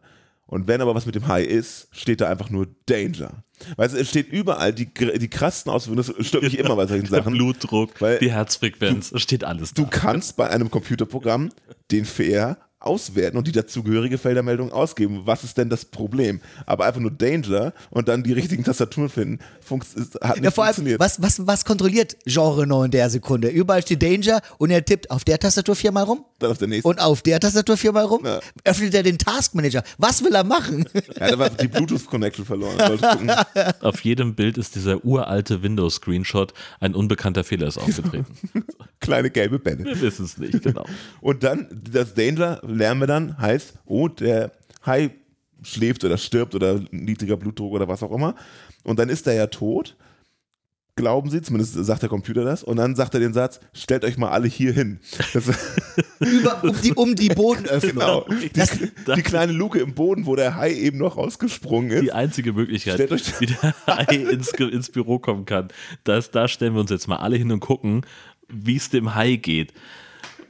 Und wenn aber was mit dem Hai ist, steht da einfach nur Danger. Weißt du, es steht überall die, die krassesten Auswirkungen, das stört mich immer bei solchen Der Sachen. Blutdruck, Weil die Herzfrequenz, es steht alles Du da. kannst bei einem Computerprogramm den fair auswerten und die dazugehörige Feldermeldung ausgeben. Was ist denn das Problem? Aber einfach nur Danger und dann die richtigen Tastaturen finden, funks ist, hat nicht Ja, vor allem, funktioniert. was, was, was kontrolliert Genre noch in der Sekunde? Überall steht Danger und er tippt auf der Tastatur viermal rum Dann auf der nächsten. und auf der Tastatur viermal rum. Ja. Öffnet er den Taskmanager. Was will er machen? Ja, da war die Bluetooth-Connection verloren. Auf jedem Bild ist dieser uralte Windows-Screenshot, ein unbekannter Fehler ist aufgetreten. Kleine gelbe Bälle. Wir wissen es nicht, genau. Und dann, das Danger, lernen wir dann, heißt, oh, der Hai schläft oder stirbt oder niedriger Blutdruck oder was auch immer. Und dann ist er ja tot. Glauben Sie, zumindest sagt der Computer das. Und dann sagt er den Satz, stellt euch mal alle hier hin. Über, um, die, um die Bodenöffnung. genau. Das, Die, die kleine Luke im Boden, wo der Hai eben noch rausgesprungen ist. Die einzige Möglichkeit, Stellt euch- wie der Hai ins, ins Büro kommen kann, das, da stellen wir uns jetzt mal alle hin und gucken, wie es dem Hai geht.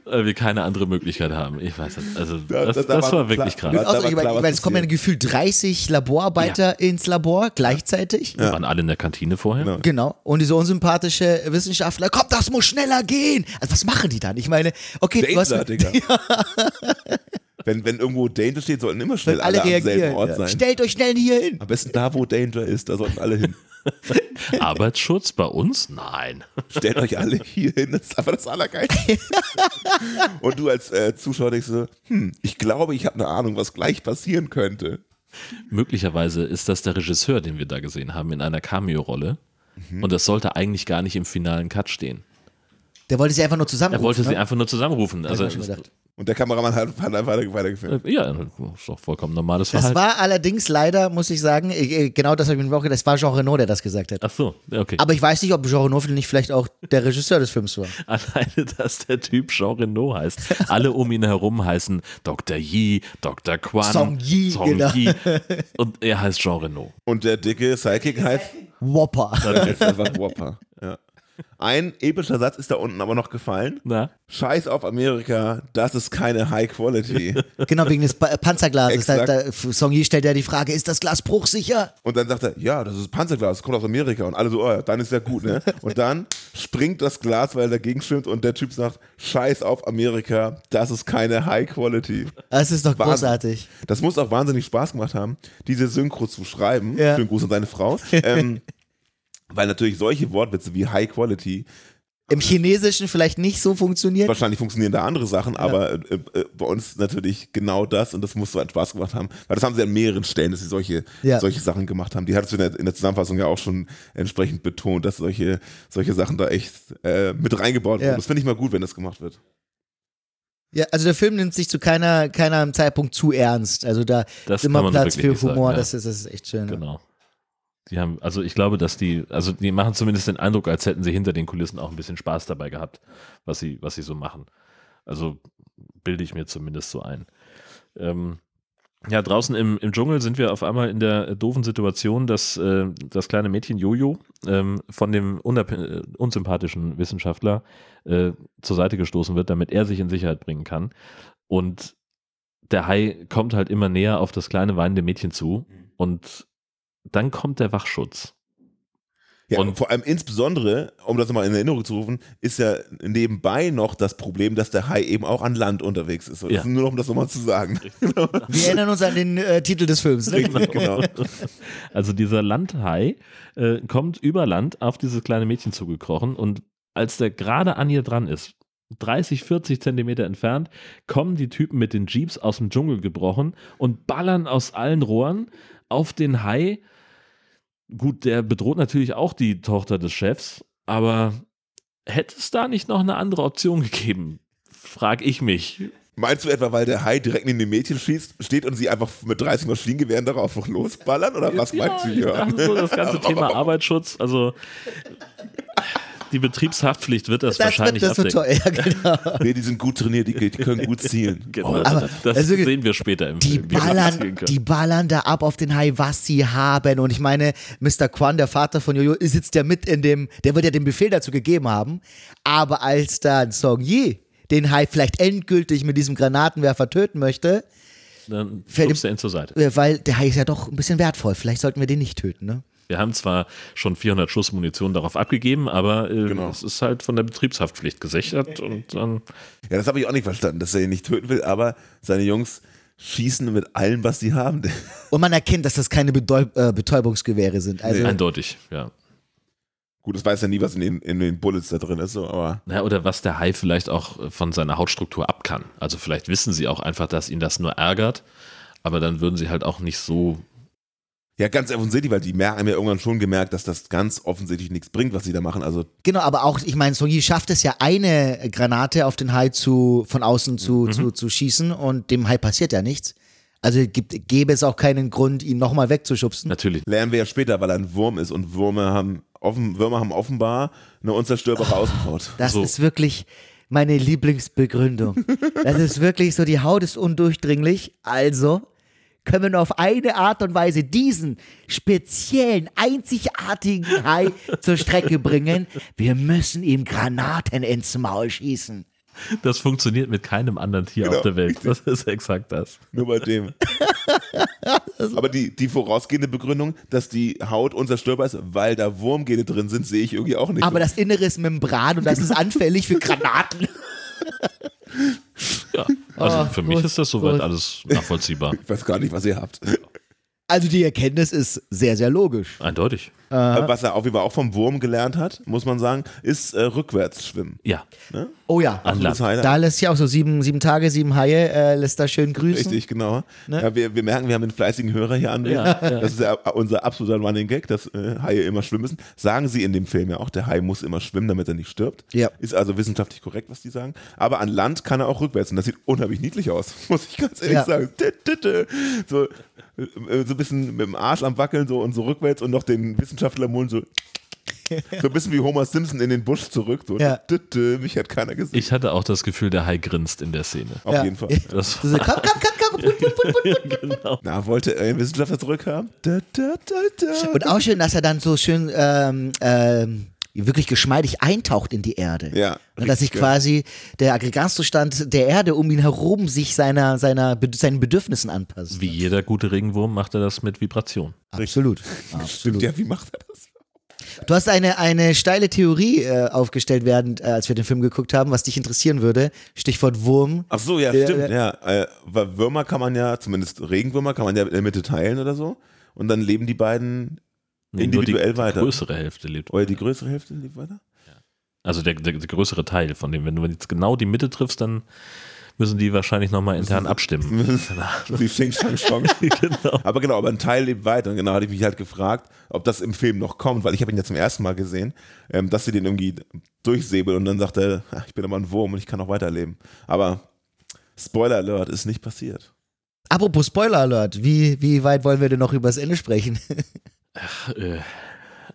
Weil wir keine andere Möglichkeit haben. Ich weiß nicht. Also, Da- das, da- da das war war wirklich krass. Da- also, war ich meine, klar, ich was meine, es kommen ja gefühlt 30 Laborarbeiter ins Labor gleichzeitig. Wir waren alle in der Kantine vorher. Genau. Genau. Und diese unsympathische Wissenschaftler, komm, das muss schneller gehen. Also was machen die dann? Ich meine, okay, du hast Danger, Digga. Wenn, wenn irgendwo Danger steht, sollten immer schnell alle alle, am selben reagieren. Ort Ja. sein. Stellt euch schnell hier hin. Am besten da, wo Danger ist, da sollten alle hin. Arbeitsschutz bei uns? Nein. Stellt euch alle hier hin, das ist einfach das Allergeilste. Und du als äh, Zuschauer denkst so, hm, ich glaube, ich habe eine Ahnung, was gleich passieren könnte. Möglicherweise ist das der Regisseur, den wir da gesehen haben, in einer Cameo-Rolle. Mhm. Und das sollte eigentlich gar nicht im finalen Cut stehen. Der wollte sie einfach nur zusammen. Er wollte ne? sie einfach nur zusammerufen. Also. Und der Kameramann hat, hat einfach weiter, weitergefilmt. Äh, Ja, ist doch vollkommen normales Das Verhalten. war allerdings leider, muss ich sagen, äh, genau das habe ich mir auch gedacht, das war Jean Reno, der das gesagt hat. Ach so, okay. Aber ich weiß nicht, ob Jean Reno nicht vielleicht auch der Regisseur des Films war. Alleine, dass der Typ Jean Reno heißt. Alle um ihn herum heißen Dr. Yi, Dr. Quan, Song Yi, Song genau. Yi. Und er heißt Jean Reno. Und der dicke Sidekick heißt, Whopper. heißt einfach Whopper. Ja. Ein epischer Satz ist da unten aber noch gefallen. Na? Scheiß auf Amerika, das ist keine High Quality. Genau, wegen des Pa- Panzerglases. Da, da, Song Yi stellt ja die Frage, ist das Glas bruchsicher? Und dann sagt er, ja, das ist Panzerglas, das kommt aus Amerika. Und alle so, oh ja, dann ist ja gut, ne? Und dann springt das Glas, weil er dagegen schwimmt und der Typ sagt, Scheiß auf Amerika, das ist keine High Quality. Das ist doch Wahnsinn. großartig. Das muss auch wahnsinnig Spaß gemacht haben, diese Synchro zu schreiben. Ja. Schönen Gruß an seine Frau. Ähm, weil natürlich solche Wortwitze wie High Quality, Im Chinesischen vielleicht nicht so funktioniert. wahrscheinlich funktionieren da andere Sachen, aber äh, äh, bei uns natürlich genau das und das muss so einen Spaß gemacht haben. Weil das haben sie an mehreren Stellen, dass sie solche, Ja. solche Sachen gemacht haben. Die hattest du in der, in der Zusammenfassung ja auch schon entsprechend betont, dass solche, solche Sachen da echt äh, mit reingebaut Ja. wurden. Das finde ich mal gut, wenn das gemacht wird. Ja, also der Film nimmt sich zu keiner, keiner Zeitpunkt zu ernst. Also da Das ist immer Platz für nicht sagen, Humor. ja. das, ist, das ist echt schön. ja. Genau. Die haben, also ich glaube, dass die, also die machen zumindest den Eindruck, als hätten sie hinter den Kulissen auch ein bisschen Spaß dabei gehabt, was sie, was sie so machen. Also bilde ich mir zumindest so ein. Ähm, ja, draußen im, im Dschungel sind wir auf einmal in der doofen Situation, dass äh, das kleine Mädchen Jojo ähm, von dem äh, unsympathischen Wissenschaftler äh, zur Seite gestoßen wird, damit er sich in Sicherheit bringen kann. Und der Hai kommt halt immer näher auf das kleine weinende Mädchen zu und dann kommt der Wachschutz. Ja, Und- vor allem insbesondere, um das nochmal in Erinnerung zu rufen, ist ja nebenbei noch das Problem, dass der Hai eben auch an Land unterwegs ist. Ja. Nur noch, um das nochmal zu sagen. Wir erinnern uns an den äh, Titel des Films. Ne? genau. Also dieser Landhai äh, kommt über Land auf dieses kleine Mädchen zugekrochen und als der gerade an ihr dran ist, 30, 40 Zentimeter entfernt, kommen die Typen mit den Jeeps aus dem Dschungel gebrochen und ballern aus allen Rohren auf den Hai. Gut, der bedroht natürlich auch die Tochter des Chefs, aber hätte es da nicht noch eine andere Option gegeben? Frag ich mich. Meinst du etwa, weil der Hai direkt neben dem Mädchen schießt, steht und sie einfach mit 30 Maschinengewehren darauf losballern? Oder was meinst du hier? so, das ganze Thema Arbeitsschutz, also die Betriebshaftpflicht wird das, Das wahrscheinlich wird, das wird abdecken. toll, ja, genau. Nee, die sind gut trainiert, die, die können gut zielen. Genau, Aber- das also, sehen wir später im Die Film. ballern, die ballern da ab auf den Hai, was sie haben. Und ich meine, Mr. Quan, der Vater von Jojo, sitzt ja mit in dem, der wird ja den Befehl dazu gegeben haben. Aber als dann Song Yi den Hai vielleicht endgültig mit diesem Granatenwerfer töten möchte, Dann Fällt er ihn zur Seite. weil der Hai ist ja doch ein bisschen wertvoll. Vielleicht sollten wir den nicht töten, ne? Wir haben zwar schon 400 Schuss Munition darauf abgegeben, aber äh, Genau. es ist halt von der Betriebshaftpflicht gesichert und dann Ja, das habe ich auch nicht verstanden, dass er ihn nicht töten will, aber seine Jungs schießen mit allem, was sie haben. Und man erkennt, dass das keine Bedeu äh, Betäubungsgewehre sind. Also, eindeutig, ja. Gut, das weiß ja nie, was in den, in den Bullets da drin ist, so, aber Ja, oder was der Hai vielleicht auch von seiner Hautstruktur ab kann. Also vielleicht wissen sie auch einfach, dass ihn das nur ärgert, aber dann würden sie halt auch nicht so. Ja, ganz offensichtlich, weil die haben ja irgendwann schon gemerkt, dass das ganz offensichtlich nichts bringt, was sie da machen. Also Genau, aber auch, ich meine, Song Yi schafft es ja, eine Granate auf den Hai zu, von außen zu, zu, zu schießen und dem Hai passiert ja nichts. Also gibt, gäbe es auch keinen Grund, ihn nochmal wegzuschubsen. Natürlich. lernen wir ja später, weil er ein Wurm ist und Würmer haben, offen, Würmer haben offenbar eine unzerstörbare Außenhaut. Das So. ist wirklich meine Lieblingsbegründung. Das ist wirklich so, die Haut ist undurchdringlich, also können wir nur auf eine Art und Weise diesen speziellen, einzigartigen Hai zur Strecke bringen. Wir müssen ihm Granaten ins Maul schießen. Das funktioniert mit keinem anderen Tier Genau. auf der Welt. Das ist exakt das. Nur bei dem. Aber die, die vorausgehende Begründung, dass die Haut unzerstörbar ist, weil da Wurmgene drin sind, sehe ich irgendwie auch nicht. Aber das Innere ist Membran und das ist anfällig für Granaten. Ja. Also Oh, für mich gut, ist das soweit gut. alles nachvollziehbar. ich weiß gar nicht, was ihr habt. Also die Erkenntnis ist sehr, sehr logisch. Eindeutig. Äh, Was er auf jeden Fall auch vom Wurm gelernt hat, muss man sagen, ist äh, rückwärts schwimmen. Ja, Oh ja. an Land. Das Highlight. Da lässt ja auch so sieben, sieben Tage, sieben Haie, äh, lässt da schön grüßen. Richtig, genau. Ne? Ja, wir, wir merken, wir haben einen fleißigen Hörer hier an. Ja, ja. Das ist ja unser absoluter Running Gag, dass äh, Haie immer schwimmen müssen. Sagen sie in dem Film ja auch, der Hai muss immer schwimmen, damit er nicht stirbt. Ja. Ist also wissenschaftlich korrekt, was die sagen. Aber an Land kann er auch rückwärts und das sieht unheimlich niedlich aus, muss ich ganz ehrlich Ja. sagen. So, äh, so ein bisschen mit dem Arsch am Wackeln so und so rückwärts und noch den Wissenschaftler im Mund so. So ein bisschen wie Homer Simpson in den Busch zurück. So, Ja. mich hat keiner gesehen. Ich hatte auch das Gefühl, der Hai grinst in der Szene. Auf Ja. jeden Fall. Das So, komm, komm, komm, komm. genau. Na, wollte er einen Wissenschaftler zurückhaben? Und auch schön, dass er dann so schön ähm, ähm, wirklich geschmeidig eintaucht in die Erde. Ja, Und dass sich quasi der Aggregatzustand der Erde um ihn herum sich seiner, seiner, seinen Bedürfnissen anpasst. Wie jeder gute Regenwurm macht er das mit Vibration. Absolut. Stimmt, Absolut. ja, wie macht er das? Du hast eine, eine steile Theorie äh, aufgestellt, während, äh, als wir den Film geguckt haben, was dich interessieren würde. Stichwort Wurm. Ach so, ja, Ja, stimmt, ja. ja. Äh, Würmer kann man ja, zumindest Regenwürmer, kann man ja in der Mitte teilen oder so. Und dann leben die beiden Nee, nur individuell die, weiter. Die größere Hälfte lebt. Oder die größere Hälfte lebt weiter? Also der, der, der größere Teil von dem. Wenn du jetzt genau die Mitte triffst, dann müssen die wahrscheinlich nochmal intern abstimmen. Wie Xing Shang Chong. genau. Aber genau, aber ein Teil lebt weiter. Und genau hatte ich mich halt gefragt, ob das im Film noch kommt, weil ich habe ihn ja zum ersten Mal gesehen, ähm, dass sie den irgendwie durchsäbeln und dann sagt er, "Ah, ich bin aber ein Wurm und ich kann noch weiterleben. Aber Spoiler Alert ist nicht passiert. Apropos Spoiler Alert, wie, wie weit wollen wir denn noch über das Ende sprechen? Äh,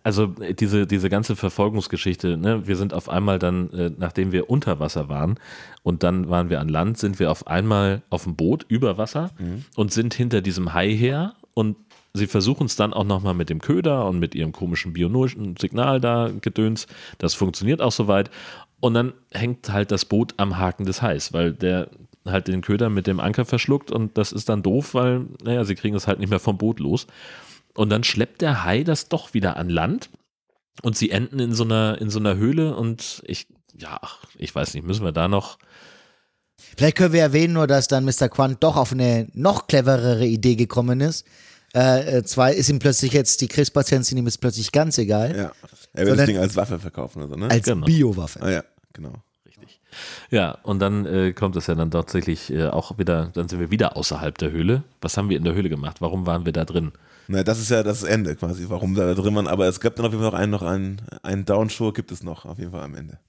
Also äh, diese, diese ganze Verfolgungsgeschichte, ne, wir sind auf einmal dann, äh, nachdem wir unter Wasser waren und dann waren wir an Land, sind wir auf einmal auf dem Boot über Wasser und sind hinter diesem Hai her und sie versuchen es dann auch nochmal mit dem Köder und mit ihrem komischen bionischen Signal da gedöns. Das funktioniert auch soweit. Und dann hängt halt das Boot am Haken des Hais, weil der halt den Köder mit dem Anker verschluckt und das ist dann doof, weil, naja, sie kriegen es halt nicht mehr vom Boot los. Und dann schleppt der Hai das doch wieder an Land und sie enden in so einer, in so einer Höhle und ich, ja, ach, ich weiß nicht, müssen wir da noch. Vielleicht können wir erwähnen nur, dass dann Mr. Quant doch auf eine noch cleverere Idee gekommen ist. Äh, äh, zwar ist ihm plötzlich jetzt die Krebspatienten sind ihm jetzt plötzlich ganz egal, Ja. Er will das Ding als Waffe verkaufen oder so, ne? als Genau. Biowaffe. ah ja, genau. Richtig. Ja, und dann äh, kommt es ja dann tatsächlich äh, auch wieder, dann sind wir wieder außerhalb der Höhle. Was haben wir in der Höhle gemacht? Warum waren wir da drin? Na, das ist ja das Ende quasi, warum da drin waren. Aber es gab dann auf jeden Fall noch einen, noch einen, einen Downshow gibt es noch, auf jeden Fall am Ende.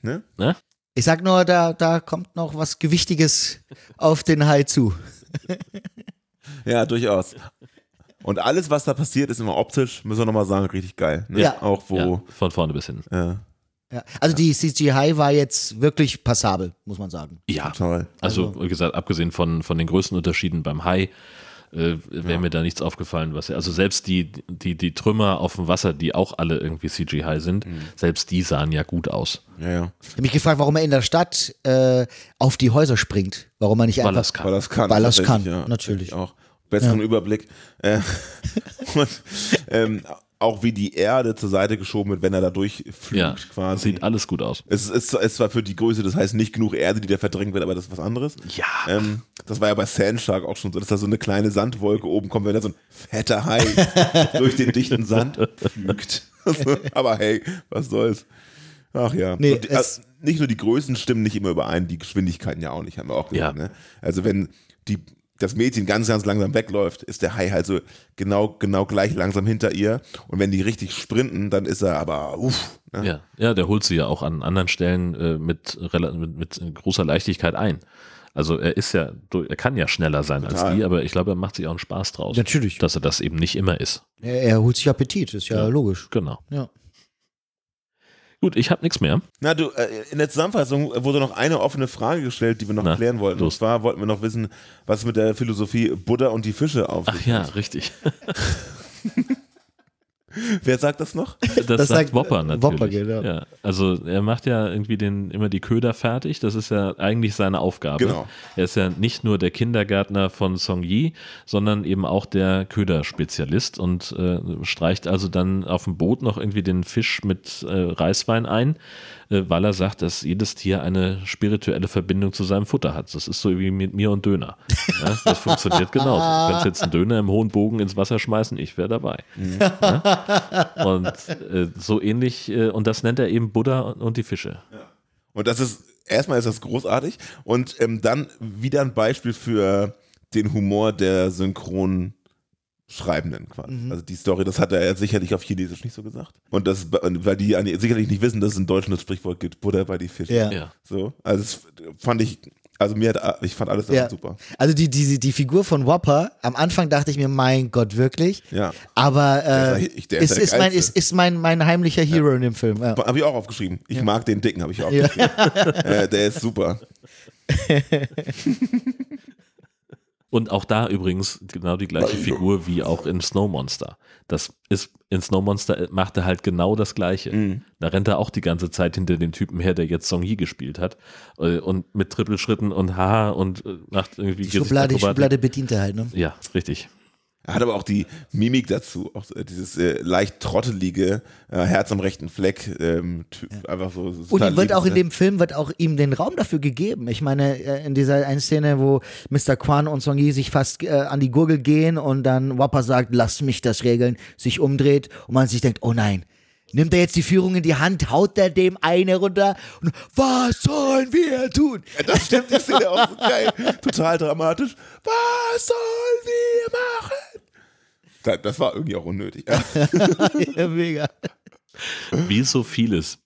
Ne? Ne? Ich sag nur, da, da kommt noch was Gewichtiges auf den Hai zu. Ja, durchaus. Und alles, was da passiert, ist immer optisch, müssen wir nochmal sagen, richtig geil. Ne? Ja. Auch wo. Ja, von vorne bis hin. Ja. Ja. Also die CGI war jetzt wirklich passabel, muss man sagen. Ja, toll. also wie gesagt, abgesehen von, von den größten Unterschieden beim Hai, äh, wäre mir da nichts aufgefallen, was also selbst die, die, die Trümmer auf dem Wasser, die auch alle irgendwie CGI sind, Mhm. selbst die sahen ja gut aus. Ja, ja. Ich habe mich gefragt, warum er in der Stadt äh, auf die Häuser springt. Warum er nicht Weil einfach. Weil das kann. Weil tatsächlich, kann, natürlich. Auch. Besseren Überblick. Äh, und ähm, auch wie die Erde zur Seite geschoben wird, wenn er da durchflügt Ja, quasi. sieht alles gut aus. Es ist, ist zwar für die Größe, das heißt nicht genug Erde, die da verdrängt wird, aber das ist was anderes. Ja. Ähm, das war ja bei Sandshark auch schon so, dass da so eine kleine Sandwolke oben kommt, wenn da so ein fetter Hai durch den dichten Sand flügt. aber hey, was soll's. Ach ja. Nee, die, es- also nicht nur die Größen stimmen nicht immer überein, die Geschwindigkeiten ja auch nicht, haben wir auch gesagt. Ja. Ne? Also wenn die, das Mädchen ganz, ganz langsam wegläuft, ist der Hai halt so genau, genau gleich langsam hinter ihr. Und wenn die richtig sprinten, dann ist er aber uff. Ne? Ja, ja, der holt sie ja auch an anderen Stellen äh, mit, mit, mit großer Leichtigkeit ein. Also er ist ja, er kann ja schneller sein als Total. die, aber ich glaube, er macht sich auch einen Spaß draus. Natürlich. Dass er das eben nicht immer ist. Er, er holt sich Appetit, ist ja, Ja. logisch. Genau. Ja. Gut, ich habe nichts mehr. Na du, äh, in der Zusammenfassung wurde noch eine offene Frage gestellt, die wir noch Na, klären wollten. Und los. zwar wollten wir noch wissen, was mit der Philosophie Buddha und die Fische auf Ach sich ja, hat. richtig. Wer sagt das noch? Das, Das sagt sagt, Wopper natürlich. Wopper, genau. ja, also er macht ja irgendwie den, immer die Köder fertig. Das ist ja eigentlich seine Aufgabe. Genau. Er ist ja nicht nur der Kindergärtner von Song Yi, sondern eben auch der Köderspezialist und äh, streicht also dann auf dem Boot noch irgendwie den Fisch mit äh, Reiswein ein. Äh, weil er sagt, dass jedes Tier eine spirituelle Verbindung zu seinem Futter hat. Das ist so wie mit mir und Döner. Ja, das funktioniert genauso. Du kannst jetzt einen Döner im hohen Bogen ins Wasser schmeißen, ich wäre dabei. Ja? Und äh, so ähnlich, äh, und das nennt er eben Buddha und, und die Fische. Und das ist, erstmal ist das großartig und ähm, dann wieder ein Beispiel für den Humor der synchronen Schreibenden quasi. Mhm. Also die Story, das hat er ja sicherlich auf Chinesisch nicht so gesagt. Und das, weil die sicherlich nicht wissen, dass es in Deutsch das Sprichwort gibt, Buddha bei die Fische. Ja. Ja. So, also das fand ich, also mir hat, ich fand alles Ja. super. Also die, die, die Figur von Whopper, am Anfang dachte ich mir, mein Gott, wirklich. Ja. Aber Der äh, ist ja- ist ist, ja mein, ist, ist mein, mein heimlicher Hero in dem Film. Ja. Habe ich auch aufgeschrieben. Ich mag den Dicken, habe ich auch Ja. aufgeschrieben. äh, der ist super. Und auch da übrigens genau die gleiche Figur wie auch in Snow Monster. Das ist, in Snow Monster macht er halt genau das Gleiche. Mhm. Da rennt er auch die ganze Zeit hinter dem Typen her, der jetzt Song Yi gespielt hat. äh, Und mit Trippelschritten und Haha und äh, macht irgendwie Die Schublade, die. Schublade bedient er halt, ne? Ja, richtig. Er hat aber auch die Mimik dazu, auch äh, dieses äh, leicht trottelige äh, Herz am rechten Fleck, ähm, typ, einfach so. Und wird auch in dem Film wird auch ihm den Raum dafür gegeben. Ich meine, äh, in dieser einen Szene, wo Mr. Kwan und Song Yi sich fast äh, an die Gurgel gehen und dann Whopper sagt, lass mich das regeln, sich umdreht und man sich denkt, oh nein. Nimmt er jetzt die Führung in die Hand, haut er dem eine runter und was sollen wir tun? Ja, das stimmt, die Szene auch so geil. Total dramatisch. Was sollen wir Das war irgendwie auch unnötig. Ja. Mega. Wie so vieles.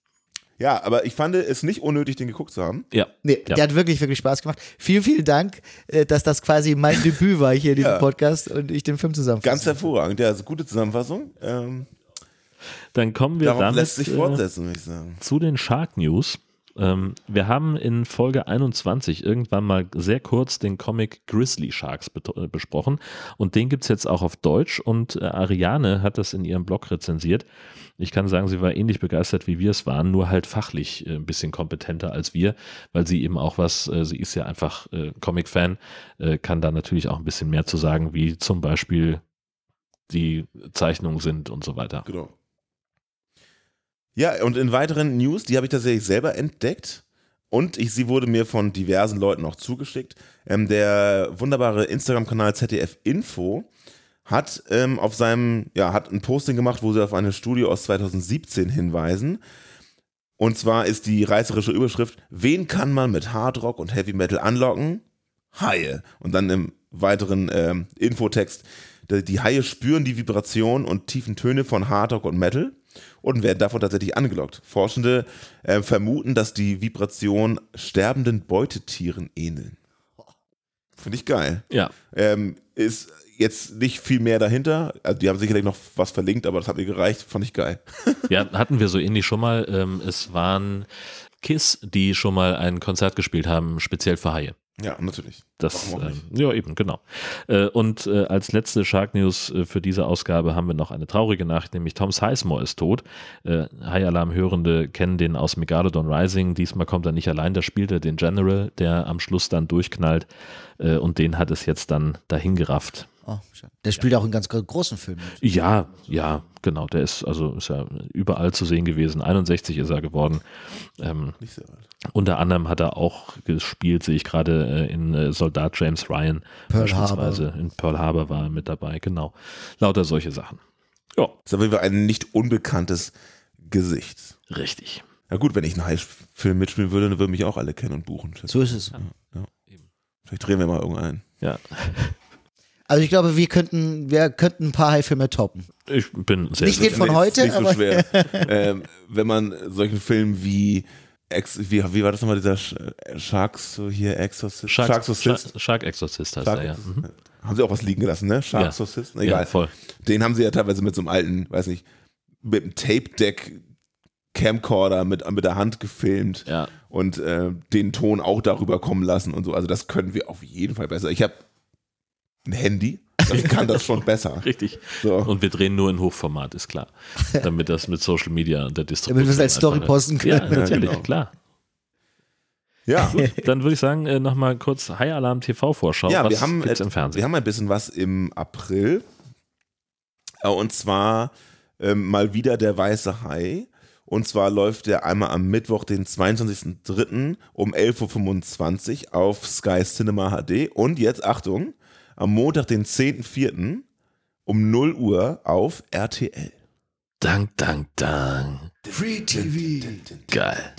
ja, aber ich fand es nicht unnötig, den geguckt zu haben. Ja. Nee, ja. der hat wirklich, wirklich Spaß gemacht. Vielen, vielen Dank, äh, dass das quasi mein Debüt war hier in diesem Ja. Podcast und ich den Film zusammenfasse. Ganz hervorragend. Ja, also gute Zusammenfassung. Ähm, Dann kommen wir damit lässt sich äh, fortsetzen, würde ich sagen. zu den Shark News. Ähm, wir haben in Folge 21 irgendwann mal sehr kurz den Comic Grizzly Sharks äh, besprochen und den gibt es jetzt auch auf Deutsch und äh, Ariane hat das in ihrem Blog rezensiert. Ich kann sagen, sie war ähnlich begeistert, wie wir es waren, nur halt fachlich äh, ein bisschen kompetenter als wir, weil sie eben auch was, äh, sie ist ja einfach äh, Comic-Fan, äh, kann da natürlich auch ein bisschen mehr zu sagen, wie zum Beispiel die Zeichnungen sind und so weiter. Genau. Ja, und in weiteren News, die habe ich tatsächlich selber entdeckt. Und ich, sie wurde mir von diversen Leuten auch zugeschickt. Ähm, der wunderbare Instagram-Kanal ZDF Info hat ähm, auf seinem, ja, hat ein Posting gemacht, wo sie auf eine Studie aus 2017 hinweisen. Und zwar ist die reißerische Überschrift: Wen kann man mit Hardrock und Heavy Metal anlocken? Haie. Und dann im weiteren ähm, Infotext: die, Haie spüren die Vibration und tiefen Töne von Hardrock und Metal und werden davon tatsächlich angelockt. Forschende äh, vermuten, dass die Vibration sterbenden Beutetieren ähneln. Finde ich geil. Ja, Ähm, ist jetzt nicht viel mehr dahinter. Also die haben sicherlich noch was verlinkt, aber das hat mir gereicht. Fand ich geil. Ja, hatten wir so ähnlich schon mal. Ähm, es waren Kiss, die schon mal ein Konzert gespielt haben, speziell für Haie. Ja, natürlich. Das, ähm, ja, eben, genau. Äh, und äh, als letzte Shark News äh, für diese Ausgabe haben wir noch eine traurige Nachricht, nämlich Tom Sizemore ist tot. Äh, High Alarm Hörende kennen den aus Megalodon Rising. Diesmal kommt er nicht allein, da spielt er den General, der am Schluss dann durchknallt. Äh, und den hat es jetzt dann dahin gerafft. Oh, der spielt auch in ganz gro- großen Filmen. mit. Ja, ja, genau. Der ist also ist ja überall zu sehen gewesen. 61 ist er geworden. Ähm, Nicht sehr alt. unter anderem hat er auch gespielt, sehe ich gerade äh, in äh, Soldat James Ryan Pearl beispielsweise. In Pearl Harbor war er mit dabei, genau. Lauter solche Sachen. Ja, Ist auf jeden Fall ein nicht unbekanntes Gesicht. richtig. Na gut, wenn ich einen High-Film mitspielen würde, dann würden mich auch alle kennen und buchen. So ist es. Vielleicht drehen wir mal irgendeinen. Ja, Also ich glaube, wir könnten, wir könnten ein paar High-Filme toppen. ich bin sehr Nicht den sicher. von heute, nicht so aber- schwer. ähm, wenn man solchen Filmen wie Ex, wie, wie war das nochmal, dieser Sch Sharks, so hier, Exorcist? Shark, Sharksocyst? Shark, Shark Exorcist heißt Shark- er, ja. Mhm. Haben sie auch was liegen gelassen, ne? Sharksocyst? Ja, Egal. voll. Den haben sie ja teilweise mit so einem alten, weiß nicht, mit einem Tape-Deck Camcorder mit, mit der Hand gefilmt Ja. und äh, den Ton auch darüber kommen lassen und so. Also das können wir auf jeden Fall besser. Ich habe ein Handy, das kann das schon besser. Richtig. So. Und wir drehen nur in Hochformat, ist klar. Damit das mit Social Media und der Distribution. Damit wir es als Story posten können. Ja, natürlich, Ja, genau. klar. Ja, Dann würde ich sagen, äh, nochmal kurz High Alarm TV-Vorschau. ja Was wir, haben, gibt's im Fernsehen? wir haben ein bisschen was im April. Äh, Und zwar ähm, mal wieder der weiße Hai. Und zwar läuft der einmal am Mittwoch, den 22.03. um 11.25 Uhr auf Sky Cinema HD. Und jetzt, Achtung, am Montag, den 10.04. um 0 Uhr auf RTL. Dank, dank, dank. Free TV. Geil.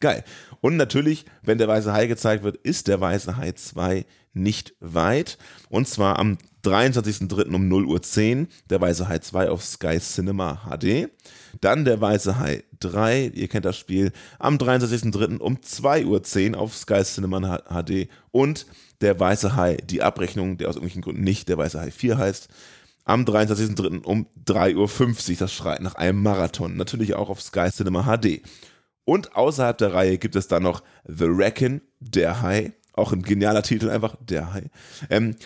Geil. Und natürlich, wenn der Weiße Hai gezeigt wird, ist der Weiße Hai 2 nicht weit. Und zwar am 23.03. um 0 Uhr 10, der Weiße Hai 2 auf Sky Cinema HD. Dann der Weiße Hai 3, ihr kennt das Spiel, am 23.03. um 2 Uhr 10 auf Sky Cinema HD. Und der Weiße Hai, die Abrechnung, der aus irgendwelchen Gründen nicht der Weiße Hai 4 heißt, am 23.03. um 3.50 Uhr, das schreit nach einem Marathon. Natürlich auch auf Sky Cinema HD. Und außerhalb der Reihe gibt es dann noch The Reckon, der Hai. Auch ein genialer Titel, einfach der Hai. Ähm,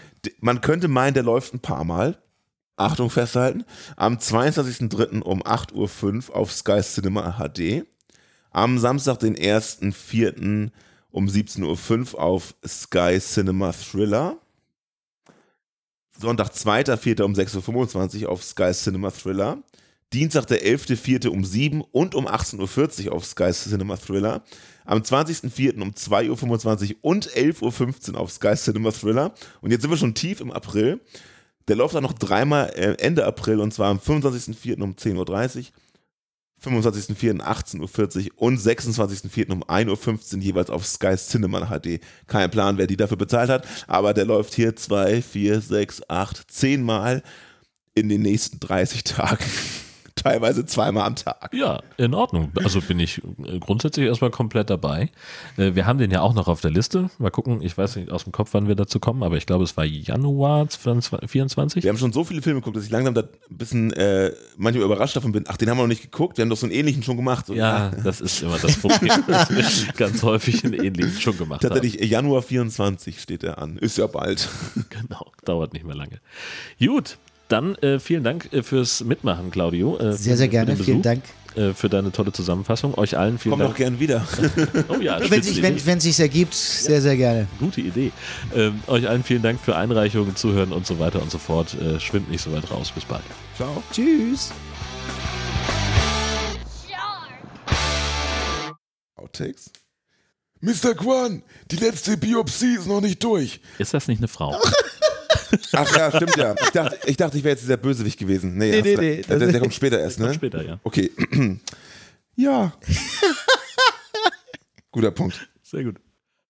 man könnte meinen, der läuft ein paar Mal. Achtung festhalten. Am 22.03. um 8.05 Uhr auf Sky Cinema HD. Am Samstag, den 1.04. um 17.05 Uhr auf Sky Cinema Thriller. Sonntag, 2.04. um 6.25 Uhr auf Sky Cinema Thriller. Dienstag, der 11.04. um 7 und um 18.40 Uhr auf Sky Cinema Thriller. Am 20.04. um 2.25 Uhr und 11.15 Uhr auf Sky Cinema Thriller. Und jetzt sind wir schon tief im April. Der läuft dann noch dreimal äh, Ende April und zwar am 25.04. um 10.30 Uhr, 25.04. 18.40 Uhr und 26.04. um 1.15 Uhr jeweils auf Sky Cinema HD. Kein Plan, wer die dafür bezahlt hat, aber der läuft hier 2, 4, 6, 8, 10 Mal in den nächsten 30 Tagen. Teilweise zweimal am Tag. Ja, in Ordnung. Also bin ich äh, grundsätzlich erstmal komplett dabei. Äh, Wir haben den ja auch noch auf der Liste. Mal gucken, ich weiß nicht aus dem Kopf, wann wir dazu kommen, aber ich glaube, es war Januar 2024. Wir haben schon so viele Filme geguckt, dass ich langsam da ein bisschen äh, manchmal überrascht davon bin. Ach, den haben wir noch nicht geguckt. Wir haben doch so einen ähnlichen schon gemacht. So, Ja, das ist immer das Problem. dass wir Ganz häufig einen ähnlichen schon gemacht haben. Tatsächlich, Januar 24 steht er an. Ist ja bald. Genau, dauert nicht mehr lange. Gut, dann äh, vielen Dank äh, fürs Mitmachen, Claudio. Äh, Sehr, sehr gerne. Vielen Dank. Äh, für deine tolle Zusammenfassung. Euch allen vielen Komm doch Dank. gern wieder. Oh ja, Wenn sich wenn, wenn sich's ergibt, sehr, sehr gerne. Gute Idee. Ähm, euch allen vielen Dank für Einreichungen, Zuhören und so weiter und so fort. Äh, schwimmt nicht so weit raus. Bis bald. Ciao. Tschüss. Outtakes. Mr. Quan, die letzte Biopsie ist noch nicht durch. Ist das nicht eine Frau? Ach ja, stimmt ja. Ich dachte, ich, dachte, ich wäre jetzt dieser Bösewicht gewesen. Nee, nee, du- nee, Der, der kommt später erst, ne? Später, ja. Okay. ja. Guter Punkt. Sehr gut.